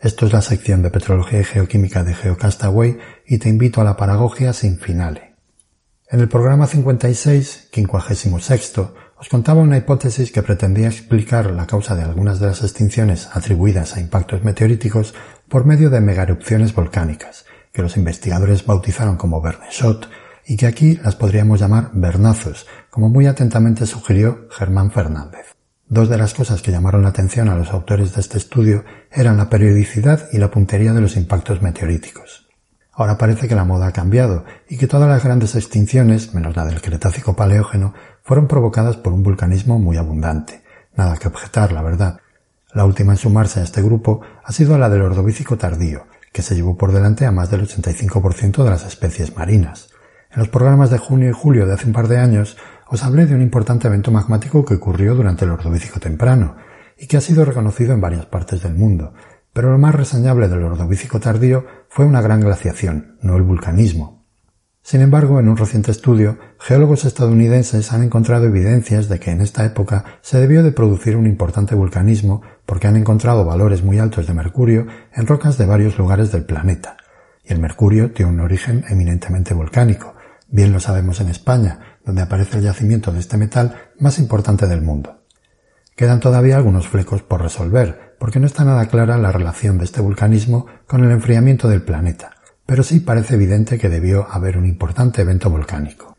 Esto es la sección de Petrología y Geoquímica de Geocastaway y te invito a la paragogia sin finale. En el programa 56, 56, os contaba una hipótesis que pretendía explicar la causa de algunas de las extinciones atribuidas a impactos meteoríticos por medio de megaerupciones volcánicas, que los investigadores bautizaron como Berneshot y que aquí las podríamos llamar vernazos, como muy atentamente sugirió Germán Fernández. Dos de las cosas que llamaron la atención a los autores de este estudio eran la periodicidad y la puntería de los impactos meteoríticos. Ahora parece que la moda ha cambiado y que todas las grandes extinciones, menos la del Cretácico Paleógeno, fueron provocadas por un vulcanismo muy abundante. Nada que objetar, la verdad. La última en sumarse a este grupo ha sido la del Ordovícico tardío, que se llevó por delante a más del 85% de las especies marinas. En los programas de junio y julio de hace un par de años os hablé de un importante evento magmático que ocurrió durante el Ordovícico temprano y que ha sido reconocido en varias partes del mundo, pero lo más reseñable del Ordovícico tardío fue una gran glaciación, no el vulcanismo. Sin embargo, en un reciente estudio, geólogos estadounidenses han encontrado evidencias de que en esta época se debió de producir un importante vulcanismo porque han encontrado valores muy altos de mercurio en rocas de varios lugares del planeta. Y el mercurio tiene un origen eminentemente volcánico. Bien lo sabemos en España, donde aparece el yacimiento de este metal más importante del mundo. Quedan todavía algunos flecos por resolver, porque no está nada clara la relación de este vulcanismo con el enfriamiento del planeta pero sí parece evidente que debió haber un importante evento volcánico.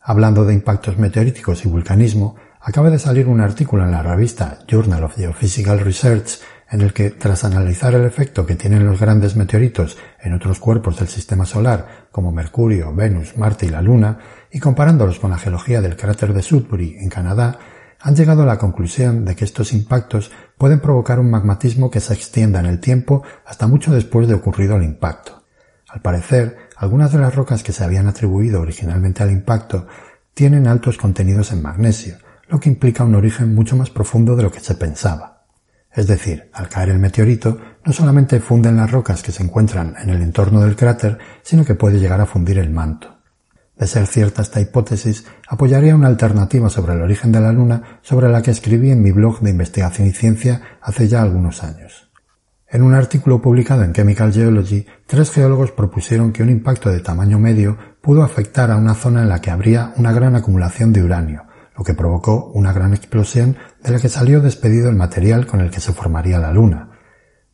Hablando de impactos meteoríticos y vulcanismo, acaba de salir un artículo en la revista Journal of Geophysical Research en el que, tras analizar el efecto que tienen los grandes meteoritos en otros cuerpos del sistema solar, como Mercurio, Venus, Marte y la Luna, y comparándolos con la geología del cráter de Sudbury, en Canadá, han llegado a la conclusión de que estos impactos pueden provocar un magmatismo que se extienda en el tiempo hasta mucho después de ocurrido el impacto. Al parecer, algunas de las rocas que se habían atribuido originalmente al impacto tienen altos contenidos en magnesio, lo que implica un origen mucho más profundo de lo que se pensaba. Es decir, al caer el meteorito, no solamente funden las rocas que se encuentran en el entorno del cráter, sino que puede llegar a fundir el manto. De ser cierta esta hipótesis, apoyaría una alternativa sobre el origen de la Luna sobre la que escribí en mi blog de investigación y ciencia hace ya algunos años. En un artículo publicado en Chemical Geology, tres geólogos propusieron que un impacto de tamaño medio pudo afectar a una zona en la que habría una gran acumulación de uranio, lo que provocó una gran explosión de la que salió despedido el material con el que se formaría la Luna.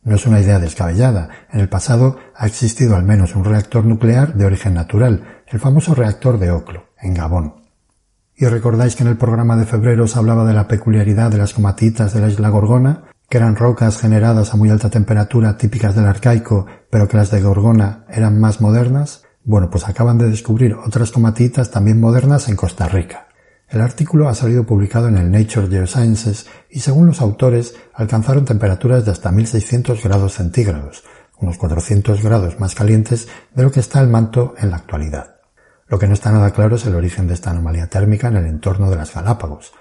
No es una idea descabellada. En el pasado ha existido al menos un reactor nuclear de origen natural, el famoso reactor de Oclo, en Gabón. ¿Y recordáis que en el programa de febrero os hablaba de la peculiaridad de las comatitas de la isla Gorgona? que eran rocas generadas a muy alta temperatura típicas del arcaico, pero que las de Gorgona eran más modernas, bueno, pues acaban de descubrir otras comatitas también modernas en Costa Rica. El artículo ha salido publicado en el Nature Geosciences y según los autores alcanzaron temperaturas de hasta 1600 grados centígrados, unos 400 grados más calientes de lo que está el manto en la actualidad. Lo que no está nada claro es el origen de esta anomalía térmica en el entorno de las Galápagos.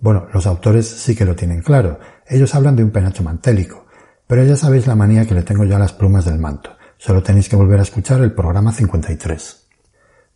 Bueno, los autores sí que lo tienen claro, ellos hablan de un penacho mantélico, pero ya sabéis la manía que le tengo ya a las plumas del manto. Solo tenéis que volver a escuchar el programa 53.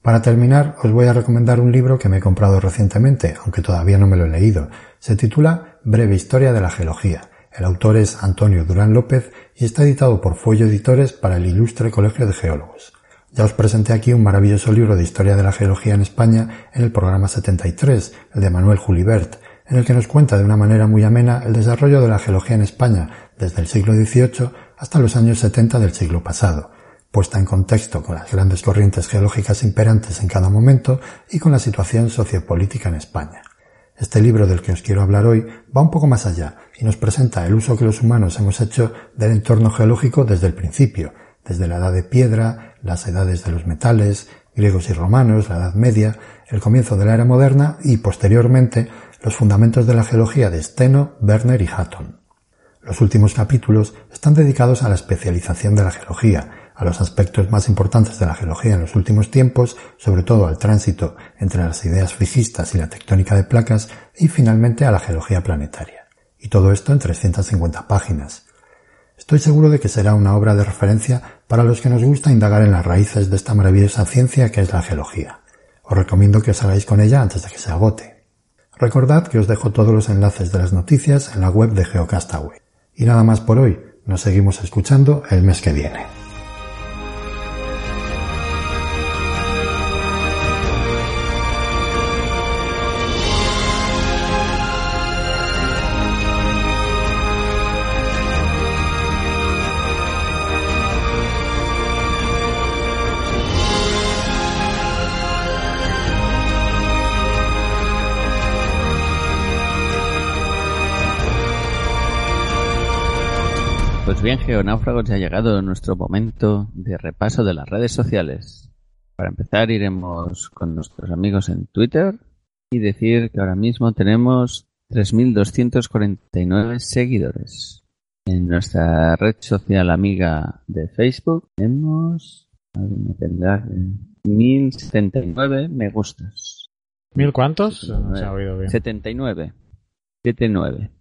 Para terminar, os voy a recomendar un libro que me he comprado recientemente, aunque todavía no me lo he leído. Se titula Breve Historia de la Geología. El autor es Antonio Durán López y está editado por Fuello Editores para el Ilustre Colegio de Geólogos. Ya os presenté aquí un maravilloso libro de historia de la geología en España en el programa 73, el de Manuel Julibert, en el que nos cuenta de una manera muy amena el desarrollo de la geología en España desde el siglo XVIII hasta los años 70 del siglo pasado, puesta en contexto con las grandes corrientes geológicas imperantes en cada momento y con la situación sociopolítica en España. Este libro del que os quiero hablar hoy va un poco más allá y nos presenta el uso que los humanos hemos hecho del entorno geológico desde el principio, desde la edad de piedra, las edades de los metales, griegos y romanos, la Edad Media, el comienzo de la era moderna y, posteriormente, los fundamentos de la geología de Steno, Werner y Hatton. Los últimos capítulos están dedicados a la especialización de la geología, a los aspectos más importantes de la geología en los últimos tiempos, sobre todo al tránsito entre las ideas fijistas y la tectónica de placas, y finalmente a la geología planetaria. Y todo esto en 350 páginas. Estoy seguro de que será una obra de referencia para los que nos gusta indagar en las raíces de esta maravillosa ciencia que es la geología. Os recomiendo que os hagáis con ella antes de que se agote. Recordad que os dejo todos los enlaces de las noticias en la web de Geocastaway. Y nada más por hoy, nos seguimos escuchando el mes que viene. Bien, geonáufragos, ya ha llegado nuestro momento de repaso de las redes sociales. Para empezar, iremos con nuestros amigos en Twitter y decir que ahora mismo tenemos 3.249 seguidores. En nuestra red social amiga de Facebook tenemos, 1.079 me gustas. ¿Mil cuántos? No se ha oído bien. 79. 79.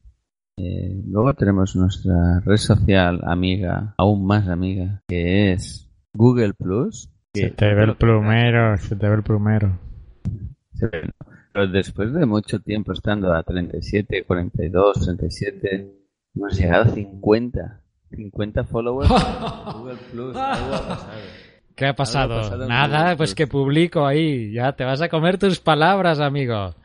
Eh, luego tenemos nuestra red social amiga, aún más amiga, que es Google Plus. Se te ve el plumero, se te ve el plumero. Pero después de mucho tiempo estando a 37, 42, 37, hemos llegado a 50. 50 followers en <laughs> Google Plus. Algo ha pasado. ¿Qué ha pasado? Ha Nada, pues Plus. que publico ahí. Ya te vas a comer tus palabras, amigo.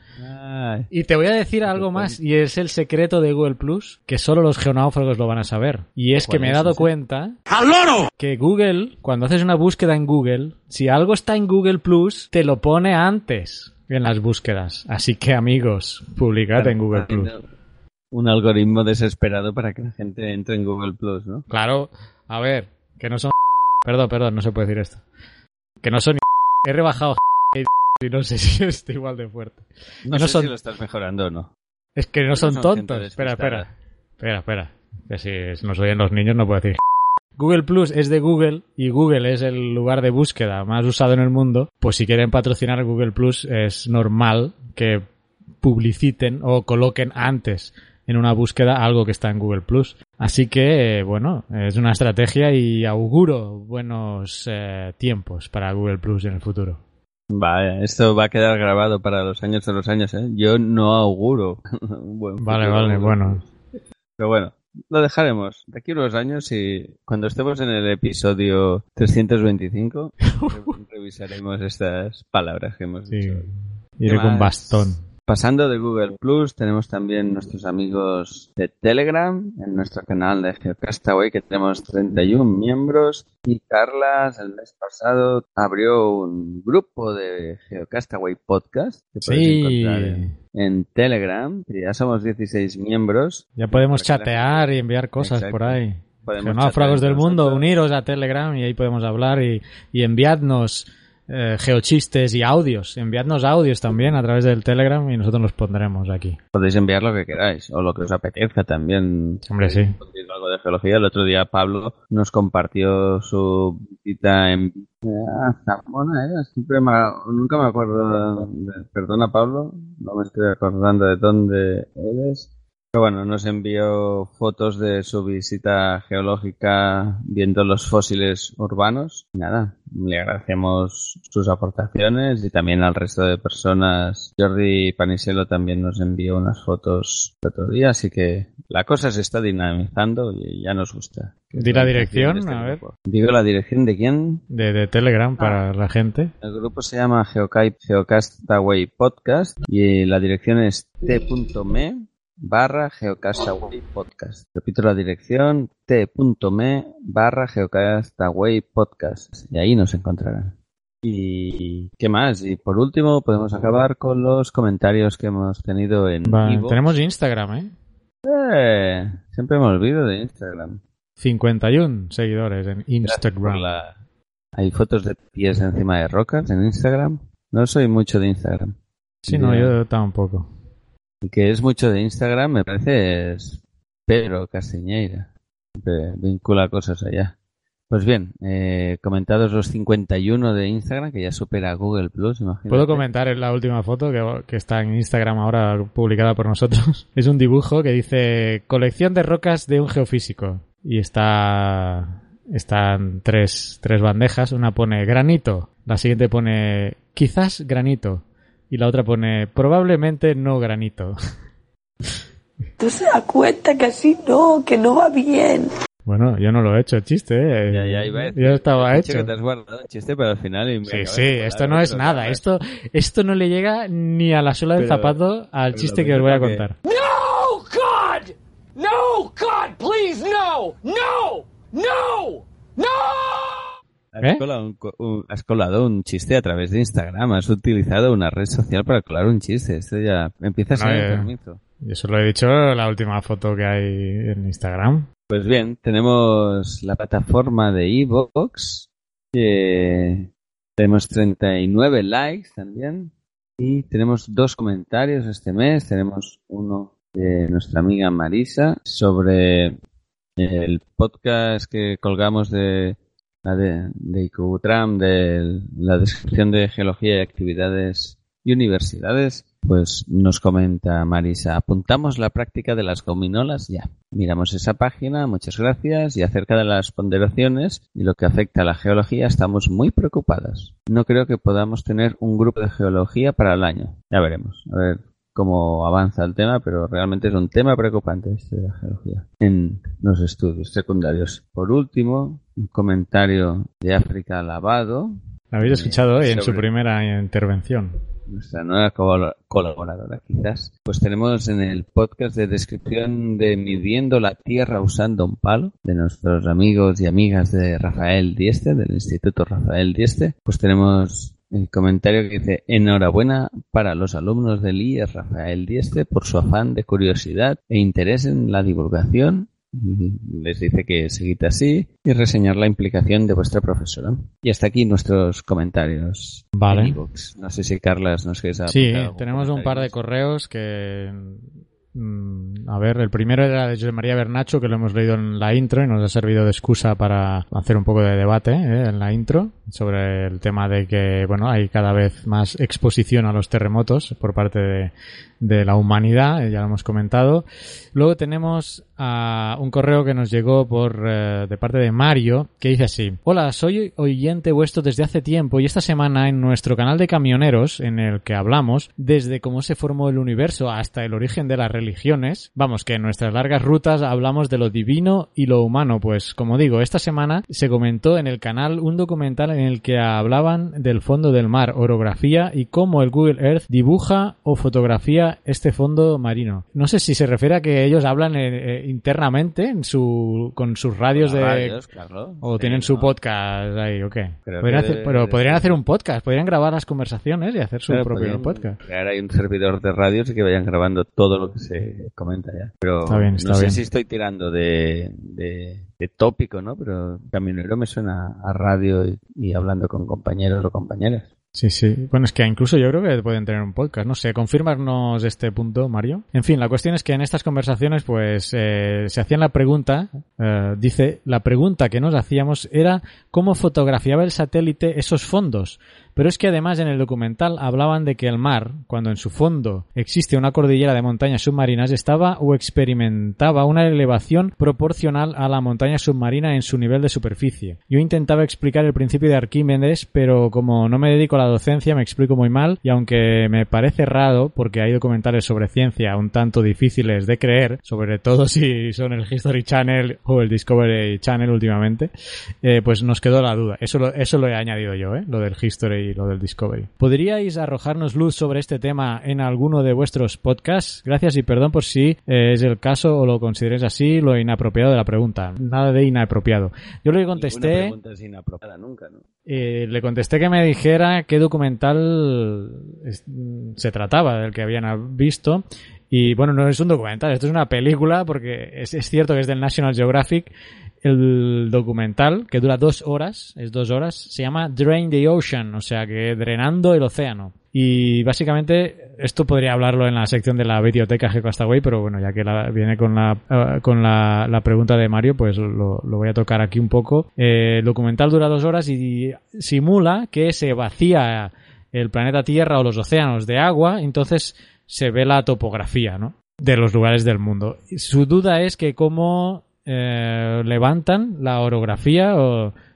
Ay. Y te voy a decir algo más, y es el secreto de Google Plus, que solo los geonáufragos lo van a saber. Y es que ¿Cuál me he es dado ese? cuenta que Google, cuando haces una búsqueda en Google, si algo está en Google Plus, te lo pone antes en las búsquedas. Así que amigos, publicad en Google Plus. Un algoritmo desesperado para que la gente entre en Google Plus, ¿no? Claro, a ver, que no son... <laughs> Perdón, perdón, no se puede decir esto. Que no son... <laughs> He rebajado y no sé <laughs> si estoy igual de fuerte. No, sé son- si lo estás mejorando o no. Es que no son tontos. Espera, espera. Espera, espera. Que si nos oyen los niños no puedo decir. <laughs> Google Plus es de Google y Google es el lugar de búsqueda más usado en el mundo. Pues si quieren patrocinar Google Plus es normal que publiciten o coloquen antes en una búsqueda algo que está en Google Plus. Así que, eh, bueno, es una estrategia y auguro buenos eh, tiempos para Google Plus en el futuro. Vaya, esto va a quedar grabado para los años de los años, ¿eh? Yo no auguro. <laughs> un buen Vale, vale, bueno. Pero bueno, lo dejaremos. De aquí a unos años y cuando estemos en el episodio 325 re- <laughs> revisaremos estas palabras que hemos Sí. dicho. Iré ¿Qué con más? bastón. Pasando de Google Plus, tenemos también nuestros amigos de Telegram, en nuestro canal de Geocastaway, que tenemos 31 miembros. Y Carlas, el mes pasado, abrió un grupo de Geocastaway Podcast, que puedes Sí. encontrar en, en Telegram, que ya somos 16 miembros. Ya podemos chatear y enviar cosas Exacto. por ahí. Geonáufragos del mundo, nosotros. uniros a Telegram y ahí podemos hablar y, y enviadnos eh, geochistes y audios. Enviadnos audios también a través del Telegram y nosotros los pondremos aquí. Podéis enviar lo que queráis, o lo que os apetezca también. Hombre, sí. Algo de geología. El otro día Pablo nos compartió su visita en ah, Zamora, ¿era? Siempre me- nunca me acuerdo. de- perdona, Pablo, no me estoy acordando de dónde eres. Bueno, nos envió fotos de su visita geológica viendo los fósiles urbanos. Nada, le agradecemos sus aportaciones y también al resto de personas. Jordi Paniselo también nos envió unas fotos el otro día, así que la cosa se está dinamizando y ya nos gusta. Di la dirección, este a ver. grupo. Digo la dirección de quién. De, de Telegram para la gente. El grupo se llama Geocastaway Podcast y la dirección es t.me barra Geocastaway Podcast. Repito la dirección t.me barra Geocastaway Podcast y ahí nos encontrarán. ¿Y qué más? Y por último podemos acabar con los comentarios que hemos tenido en tenemos Instagram, ¿eh? Eh, siempre me olvido de Instagram. 51 seguidores en Instagram. la- Hay fotos de pies encima de rocas en Instagram. No soy mucho de Instagram. Sí, no, yo tampoco. Que es mucho de Instagram, me parece, es Pedro Castiñeira. Vincula cosas allá. Pues bien, eh, comentados los 51 de Instagram, que ya supera Google Plus, imagino. ¿Puedo comentar en la última foto que, que está en Instagram ahora publicada por nosotros? <laughs> Es un dibujo que dice colección de rocas de un geofísico. Y está están tres, tres bandejas. Una pone granito, la siguiente pone quizás granito y la otra pone probablemente no granito. <laughs> Tú se das cuenta que así no, que no va bien. Bueno, yo no lo he hecho, chiste, ¿eh? Ya, ya iba a decir, Ya estaba has dicho hecho. que te has guardado el chiste, pero al final... y me Sí, sí, esto no es nada. Esto, esto no le llega ni a la suela del zapato al chiste que os voy a contar. No, God! No, God, please, no! No! No! ¡No! Has, ¿Eh? colado un, has colado un chiste a través de Instagram. Has utilizado una red social para colar un chiste. Esto ya empieza a ser eh, enfermizo. Yo se lo he dicho en la última foto que hay en Instagram. Pues bien, tenemos la plataforma de Evox, que tenemos 39 likes también, y tenemos dos comentarios este mes. Tenemos uno de nuestra amiga Marisa sobre el podcast que colgamos de la de, de de la descripción de geología y actividades y universidades. Pues nos comenta Marisa, apuntamos la práctica de las gominolas ya. Miramos esa página, muchas gracias, y acerca de las ponderaciones y lo que afecta a la geología estamos muy preocupadas. No creo que podamos tener un grupo de geología para el año. Ya veremos. A ver cómo avanza el tema, pero realmente es un tema preocupante este de la geología en los estudios secundarios. Por último, un comentario de África Lavado. La habéis escuchado hoy en su primera intervención. Nuestra nueva colaboradora, quizás. Pues tenemos en el podcast de descripción de Midiendo la Tierra usando un palo, de nuestros amigos y amigas de Rafael Dieste, del Instituto Rafael Dieste. Pues tenemos el comentario que dice enhorabuena para los alumnos del IES Rafael Dieste por su afán de curiosidad e interés en la divulgación les dice que seguid así y reseñar la implicación de vuestra profesora. Y hasta aquí nuestros comentarios. Vale. No sé si Carlas nos quieres Sí, tenemos un par de correos que Mm, a ver, el primero era de José María Bernacho, que lo hemos leído en la intro y nos ha servido de excusa para hacer un poco de debate ¿eh? en la intro sobre el tema de que, bueno, hay cada vez más exposición a los terremotos por parte de, de la humanidad, ya lo hemos comentado. Luego tenemos a un correo que nos llegó por eh, de parte de Mario que dice así: Hola, soy oyente vuestro desde hace tiempo y esta semana en nuestro canal de camioneros en el que hablamos desde cómo se formó el universo hasta el origen de las religiones. Vamos, que en nuestras largas rutas hablamos de lo divino y lo humano. Pues como digo, esta semana se comentó en el canal un documental en el que hablaban del fondo del mar, orografía y cómo el Google Earth dibuja o fotografía este fondo marino. No sé si se refiere a que ellos hablan eh, internamente en su, con sus radios de... O tienen su podcast ahí, ¿o qué? pero podrían hacer un podcast, podrían grabar las conversaciones y hacer su propio podcast. Crear ahí un servidor de radios y que vayan grabando todo lo que se comenta ya. Pero no sé si estoy tirando de, de, tópico, ¿no? Pero camionero me suena a radio y hablando con compañeros o compañeras. Sí, sí. Bueno, es que incluso yo creo que pueden tener un podcast. No sé, confirmarnos este punto, Mario. En fin, la cuestión es que en estas conversaciones, pues, eh, se hacían la pregunta, eh, dice, la pregunta que nos hacíamos era cómo fotografiaba el satélite esos fondos. Pero es que además en el documental hablaban de que el mar, cuando en su fondo existe una cordillera de montañas submarinas, estaba o experimentaba una elevación proporcional a la montaña submarina en su nivel de superficie. Yo intentaba explicar el principio de Arquímedes, pero como no me dedico a la docencia me explico muy mal y aunque me parece raro porque hay documentales sobre ciencia un tanto difíciles de creer, sobre todo <laughs> si son el History Channel o el Discovery Channel últimamente, eh, pues nos quedó la duda. Eso lo, eso lo he añadido yo, ¿eh? lo del History lo del Discovery. ¿Podríais arrojarnos luz sobre este tema en alguno de vuestros podcasts? Gracias y perdón por si eh, es el caso o lo consideréis así, lo inapropiado de la pregunta. Nada de inapropiado. Yo le contesté... Eh, le contesté que me dijera qué documental se trataba del que habían visto y bueno, no es un documental, esto es una película porque es, es, cierto que es del National Geographic el documental, que dura dos horas, es dos horas, se llama Drain the Ocean, o sea que drenando el océano. Y básicamente, esto podría hablarlo en la sección de la biblioteca G pero bueno, ya que viene con la, eh, con la, pregunta de Mario, pues lo, lo, voy a tocar aquí un poco. Eh, el documental dura dos horas y simula que se vacía el planeta Tierra o los océanos de agua, entonces se ve la topografía, ¿no? De los lugares del mundo. Su duda es que cómo eh, levantan la orografía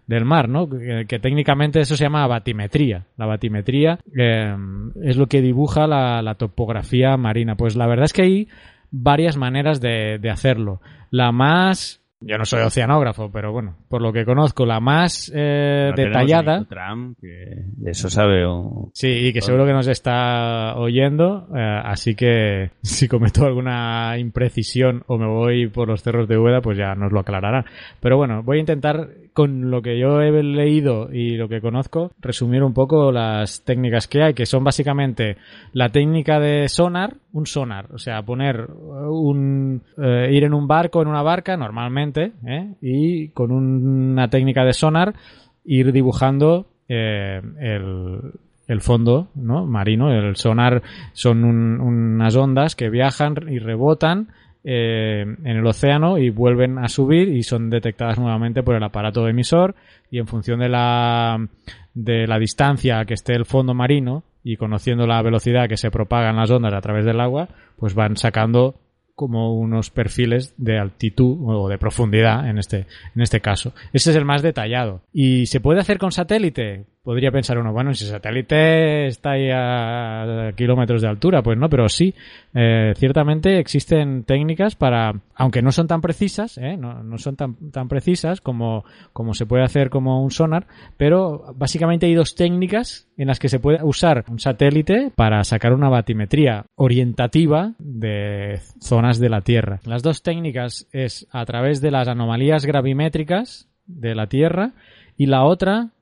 del mar, ¿no? Que, técnicamente eso se llama batimetría. La batimetría eh, es lo que dibuja la, topografía marina. Pues la verdad es que hay varias maneras de, de hacerlo. La más yo no soy oceanógrafo, pero bueno, por lo que conozco, la más eh, detallada. eso sabe. Sí, y que seguro que nos está oyendo. Eh, así que <laughs> si cometo alguna imprecisión o me voy por los cerros de Úbeda, pues ya nos lo aclarará. Pero bueno, voy a intentar, con lo que yo he leído y lo que conozco, resumir un poco las técnicas que hay, que son básicamente la técnica de sonar, un sonar, o sea, poner un. Ir en un barco, en una barca, normalmente ¿eh? y con una técnica de sonar ir dibujando eh, el, fondo ¿no? marino. El sonar son unas ondas que viajan y rebotan eh, en el océano y vuelven a subir y son detectadas nuevamente por el aparato emisor y en función de la, de la distancia que esté el fondo marino y conociendo la velocidad que se propagan las ondas a través del agua, pues van sacando como unos perfiles de altitud o de profundidad en este, en este caso. Ese es el más detallado. ¿Y se puede hacer con satélite? Podría pensar uno, bueno, si el satélite está ahí a kilómetros de altura, pues no, pero sí, eh, ciertamente existen técnicas para, aunque no son tan precisas, ¿eh? no, no, son tan, tan precisas como, como se puede hacer como un sonar, pero básicamente hay dos técnicas en las que se puede usar un satélite para sacar una batimetría orientativa de zonas de la Tierra. Las dos técnicas es a través de las anomalías gravimétricas de la Tierra y la otra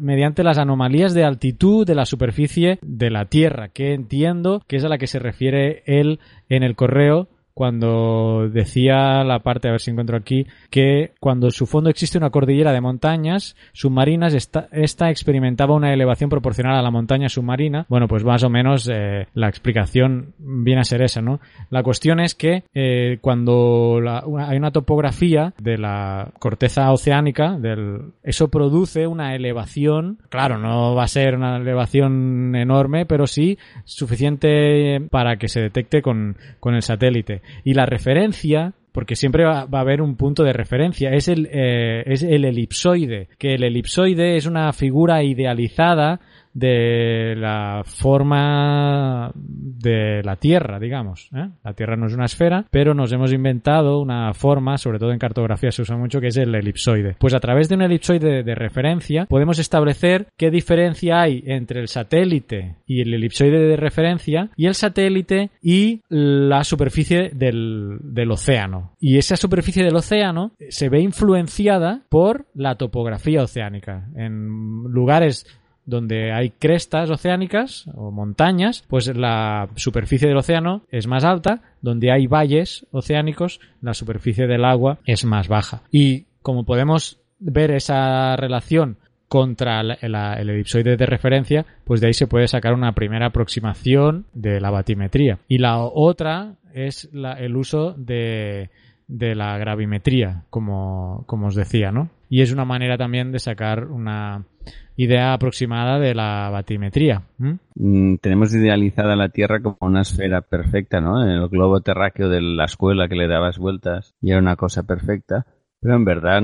mediante las anomalías de altitud de la superficie de la Tierra, que entiendo que es a la que se refiere él en el correo cuando decía la parte, a ver si encuentro aquí, que cuando en su fondo existe una cordillera de montañas submarinas, esta, esta experimentaba una elevación proporcional a la montaña submarina. Bueno, pues más o menos eh, la explicación viene a ser esa, ¿no? La cuestión es que eh, cuando la, hay una topografía de la corteza oceánica, del, eso produce una elevación, claro, no va a ser una elevación enorme, pero sí suficiente para que se detecte con, con el satélite. Y la referencia, porque siempre va, a haber un punto de referencia, es el, eh, es el elipsoide, que el elipsoide es una figura idealizada de la forma de la Tierra, digamos. ¿eh? La Tierra no es una esfera, pero nos hemos inventado una forma, sobre todo en cartografía se usa mucho, que es el elipsoide. Pues a través de un elipsoide de referencia podemos establecer qué diferencia hay entre el satélite y el elipsoide de referencia y el satélite y la superficie del, del océano. Y esa superficie del océano se ve influenciada por la topografía oceánica. En lugares donde hay crestas oceánicas o montañas, pues la superficie del océano es más alta, donde hay valles oceánicos, la superficie del agua es más baja. Y como podemos ver esa relación contra el elipsoide de referencia, pues de ahí se puede sacar una primera aproximación de la batimetría. Y la otra es el uso de, de la gravimetría, como, como os decía, ¿no? Y es una manera también de sacar una idea aproximada de la batimetría. ¿Mm? tenemos idealizada la Tierra como una esfera perfecta, ¿no? El globo terráqueo de la escuela que le dabas vueltas y era una cosa perfecta. Pero en verdad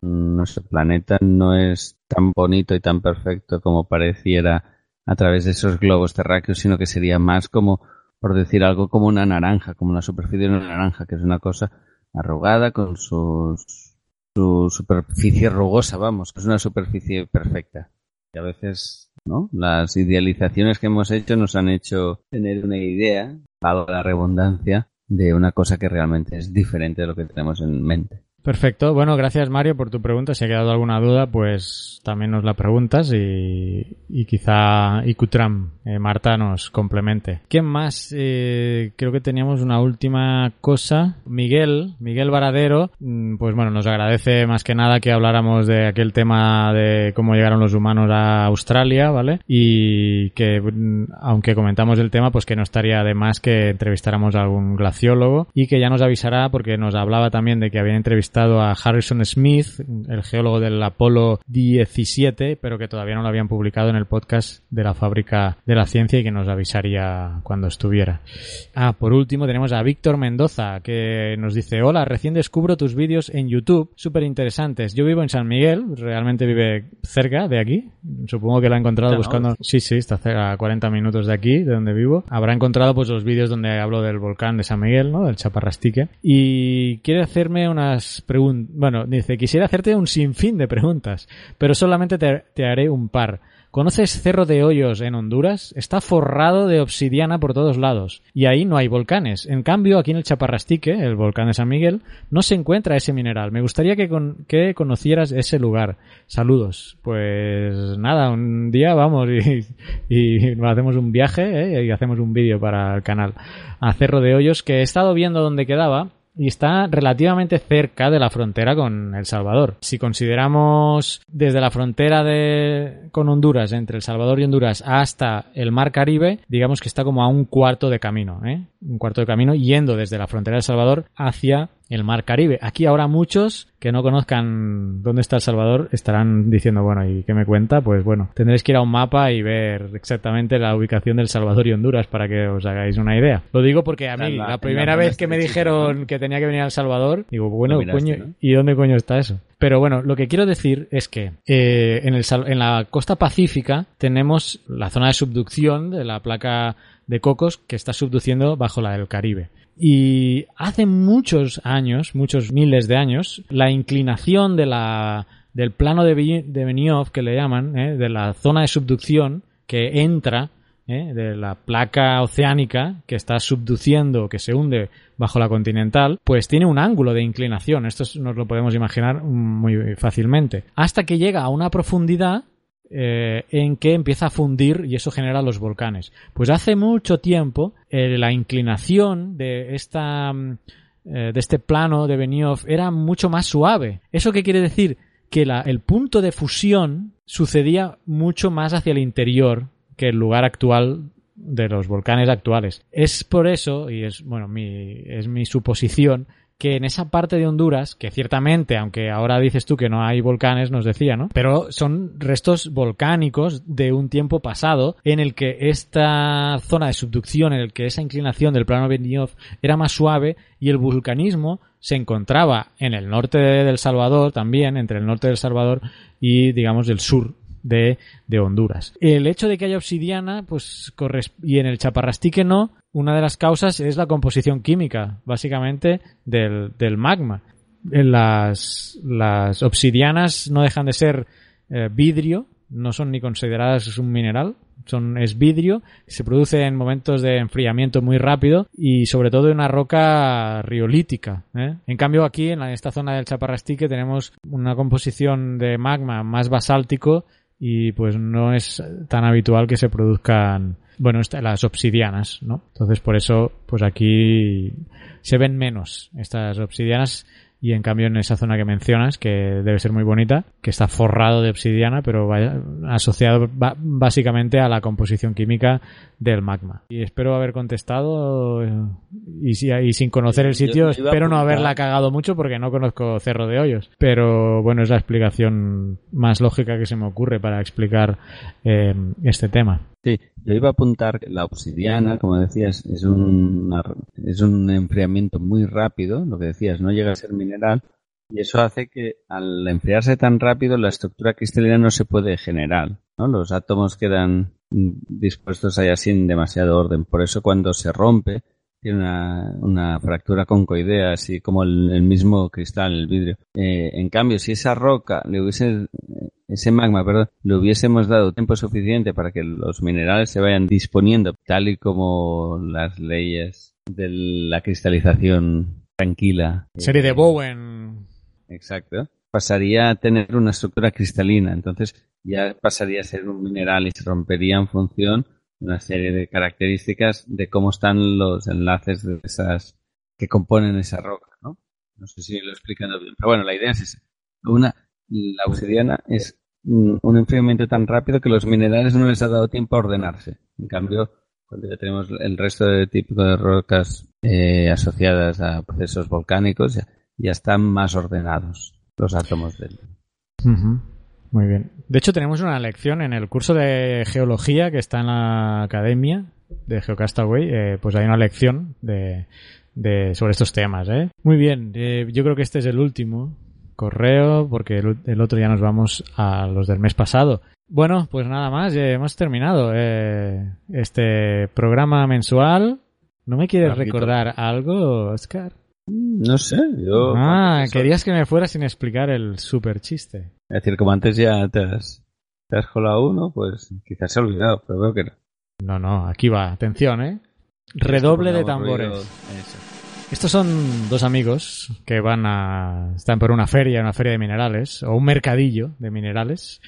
nuestro planeta no es tan bonito y tan perfecto como pareciera a través de esos globos terráqueos, sino que sería más como, por decir algo, como una naranja, como la superficie de una naranja, que es una cosa arrugada con sus su superficie rugosa, vamos, es una superficie perfecta. Y a veces, ¿no? Las idealizaciones que hemos hecho nos han hecho tener una idea, valga la redundancia, de una cosa que realmente es diferente de lo que tenemos en mente. Perfecto. Bueno, gracias Mario por tu pregunta. Si ha quedado alguna duda, pues también nos la preguntas y, quizá Ikutram, eh, Marta, nos complemente. ¿Quién más? Eh, creo que teníamos una última cosa. Miguel, Miguel Varadero, mm, pues bueno, nos agradece más que nada que habláramos de aquel tema de cómo llegaron los humanos a Australia, ¿vale? Y que, mm, aunque comentamos el tema, pues que no estaría de más que entrevistáramos a algún glaciólogo y que ya nos avisará porque nos hablaba también de que habían entrevistado a Harrison Smith, el geólogo del Apolo 17, pero que todavía no lo habían publicado en el podcast de la Fábrica de la Ciencia y que nos avisaría cuando estuviera. Ah, por último tenemos a Víctor Mendoza, que nos dice, hola, recién descubro tus vídeos en YouTube, súper interesantes. Yo vivo en San Miguel, realmente vive cerca de aquí. Supongo que lo ha encontrado buscando... Sí, sí, está cerca, a 40 minutos de aquí, de donde vivo. Habrá encontrado pues los vídeos donde hablo del volcán de San Miguel, ¿no? Del Chaparrastique. Y quiere hacerme unas bueno, dice, quisiera hacerte un sinfín de preguntas, pero solamente te, haré un par. ¿Conoces Cerro de Hoyos en Honduras? Está forrado de obsidiana por todos lados. Y ahí no hay volcanes. En cambio, aquí en el Chaparrastique, el volcán de San Miguel, no se encuentra ese mineral. Me gustaría que, con, conocieras ese lugar. Saludos. Pues nada, un día vamos y, y hacemos un viaje ¿eh? y hacemos un vídeo para el canal a Cerro de Hoyos, que he estado viendo dónde quedaba y está relativamente cerca de la frontera con El Salvador. Si consideramos desde la frontera de, con Honduras, entre El Salvador y Honduras, hasta el Mar Caribe, digamos que está como a un cuarto de camino, ¿eh? Un cuarto de camino yendo desde la frontera de El Salvador hacia el Mar Caribe. Aquí ahora muchos que no conozcan dónde está El Salvador estarán diciendo, bueno, ¿y qué me cuenta? Pues bueno, tendréis que ir a un mapa y ver exactamente la ubicación del Salvador y Honduras para que os hagáis una idea. Lo digo porque a mí, la- primera la vez que me dijeron que tenía que venir a El Salvador, digo, bueno, Lo miraste, coño, ¿no? ¿y dónde coño está eso? Pero bueno, lo que quiero decir es que eh, en, el, en la costa pacífica tenemos la zona de subducción de la placa de cocos que está subduciendo bajo la del Caribe. Y hace muchos años, muchos miles de años, la inclinación de la, del plano de, Benioff, que le llaman, ¿eh? de la zona de subducción que entra ¿eh? de la placa oceánica que está subduciendo, que se hunde bajo la continental, pues tiene un ángulo de inclinación. Esto es- nos lo podemos imaginar muy fácilmente. Hasta que llega a una profundidad eh, en que empieza a fundir y eso genera los volcanes. Pues hace mucho tiempo eh, la inclinación de esta mm, eh, de este plano de Benioff era mucho más suave. ¿Eso qué quiere decir? Que el punto de fusión sucedía mucho más hacia el interior que el lugar actual de los volcanes actuales. Es por eso, y es bueno, mi, es mi suposición, que en esa parte de Honduras, que ciertamente, aunque ahora dices tú que no hay volcanes, nos decía, ¿no? Pero son restos volcánicos de un tiempo pasado en el que esta zona de subducción, en el que esa inclinación del plano Benioff era más suave y el vulcanismo se encontraba en el norte de El Salvador también, entre el norte del Salvador y, digamos, el sur de, de Honduras. El hecho de que haya obsidiana, pues y en el chaparrastique no, una de las causas es la composición química, básicamente, del, del magma. En Las, las obsidianas no dejan de ser eh, vidrio, no son ni consideradas un mineral, son, es vidrio, se produce en momentos de enfriamiento muy rápido y sobre todo en una roca riolítica. ¿eh? En cambio aquí, en esta zona del Chaparrastique, tenemos una composición de magma más basáltico y pues no es tan habitual que se produzcan bueno las obsidianas no entonces por eso pues aquí se ven menos estas obsidianas y en cambio en esa zona que mencionas que debe ser muy bonita que está forrado de obsidiana pero vaya- asociado básicamente a la composición química del magma. Y espero haber contestado eh, y, si- y sin conocer el sitio espero no haberla cagado mucho porque no conozco Cerro de Hoyos. Pero bueno es la explicación más lógica que se me ocurre para explicar eh, este tema Sí, yo iba a apuntar la obsidiana, como decías, es un, es un enfriamiento muy rápido, lo que decías, no llega a ser mineral, y eso hace que al enfriarse tan rápido la estructura cristalina no se puede generar, ¿no? Los átomos quedan dispuestos ahí sin demasiado orden, por eso cuando se rompe tiene una, una fractura concoidea, así como el, el mismo cristal, el vidrio. Eh, en cambio, si esa roca le hubiese, ese magma, perdón, le hubiésemos dado tiempo suficiente para que los minerales se vayan disponiendo, tal y como las leyes de la cristalización tranquila. serie de Bowen Exacto. Pasaría a tener una estructura cristalina, entonces ya pasaría a ser un mineral y se rompería en función de una serie de características de cómo están los enlaces de esas que componen esa roca, ¿no? No sé si lo he explicado bien, pero bueno, la idea es esa. Una, la obsidiana es mm, un enfriamiento tan rápido que los minerales no les ha dado tiempo a ordenarse. En cambio, cuando ya tenemos el resto de tipo de rocas eh, asociadas a procesos volcánicos, ya, están más ordenados los átomos del. Ujú. Muy bien. De hecho, tenemos una lección en el curso de geología que está en la academia de Geocastaway. eh, pues hay una lección de, de- sobre estos temas. ¿eh? Muy bien. eh, yo creo que este es el último correo porque el, el otro ya nos vamos a los del mes pasado. Bueno, pues nada más. eh, hemos terminado eh, este programa mensual. ¿No me quieres recordar algo, Oscar? No sé, yo. Ah, querías que me fuera sin explicar el super chiste. Es decir, como antes ya te has, te has colado uno, pues quizás se ha olvidado, pero veo que no. No, no, aquí va. Atención, ¿eh? Redoble de tambores. ruido, eso. Estos son dos amigos que van a... están por una feria, una feria de minerales, o un mercadillo de minerales,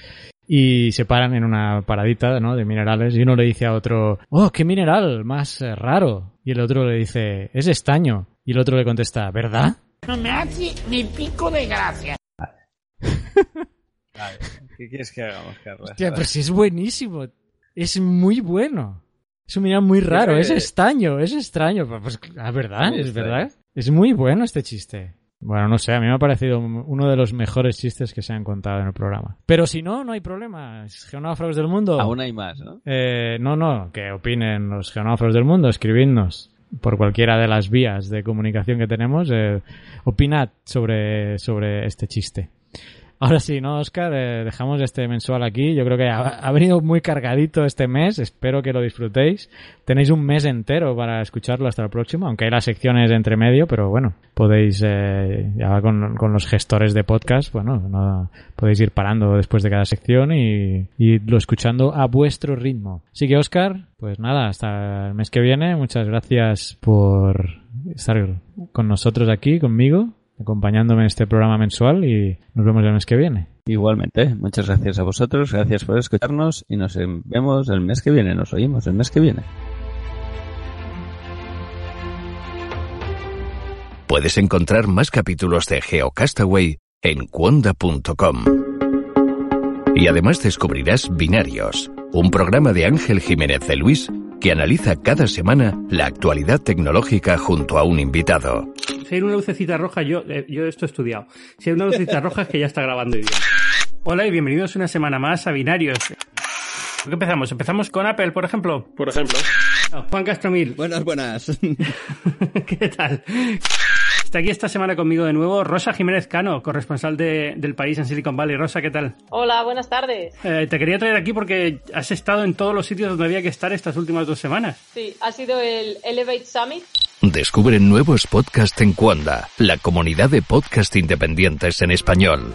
y se paran en una paradita, ¿no? De minerales, y uno le dice a otro, oh, qué mineral más eh, raro. Y el otro le dice, es estaño. Y el otro le contesta, ¿verdad? No me hace ni pico de gracia. Vale, ¿Qué quieres que hagamos, Carlos? Hostia, pero si es buenísimo. Es muy bueno. Es un mineral muy raro, es estaño, es extraño. Pues, la verdad, es extraño. verdad. Es muy bueno este chiste. Bueno, no sé, a mí me ha parecido uno de los mejores chistes que se han contado en el programa. Pero si no, no hay problema. Geonáufragos del mundo. Aún hay más, ¿no? Eh, no, no, que opinen los geonáufragos del mundo, escribidnos por cualquiera de las vías de comunicación que tenemos. Eh, opinad sobre, sobre este chiste. Ahora sí, ¿no, Oscar? Eh, dejamos este mensual aquí. Yo creo que ha, venido muy cargadito este mes. Espero que lo disfrutéis. Tenéis un mes entero para escucharlo hasta el próximo, aunque hay las secciones entre medio, pero bueno, podéis, eh, ya con, con, los gestores de podcast, bueno, no, podéis ir parando después de cada sección y, y lo escuchando a vuestro ritmo. Así que, Oscar, pues nada, hasta el mes que viene. Muchas gracias por estar con nosotros aquí, conmigo acompañándome en este programa mensual y nos vemos el mes que viene. Igualmente, muchas gracias a vosotros, gracias por escucharnos y nos vemos el mes que viene, nos oímos el mes que viene. Puedes encontrar más capítulos de GeoCastaway en cuonda.com. Y además descubrirás Binarios, un programa de Ángel Jiménez de Luis que analiza cada semana la actualidad tecnológica junto a un invitado. Si hay una lucecita roja, yo, eh, yo esto he estudiado. Si hay una lucecita roja es que ya está grabando bien. Hola y bienvenidos una semana más a Binarios. ¿Qué empezamos? ¿Empezamos con Apple, por ejemplo? Por ejemplo. Juan Castromil. Buenas, buenas. <laughs> ¿Qué tal? Está aquí esta semana conmigo de nuevo Rosa Jiménez Cano, corresponsal de, del país en Silicon Valley. Rosa, ¿qué tal? Hola, buenas tardes. Eh, te quería traer aquí porque has estado en todos los sitios donde había que estar estas últimas dos semanas. Sí, ha sido el Elevate Summit. Descubre nuevos podcasts en Cuanda, la comunidad de podcast independientes en español.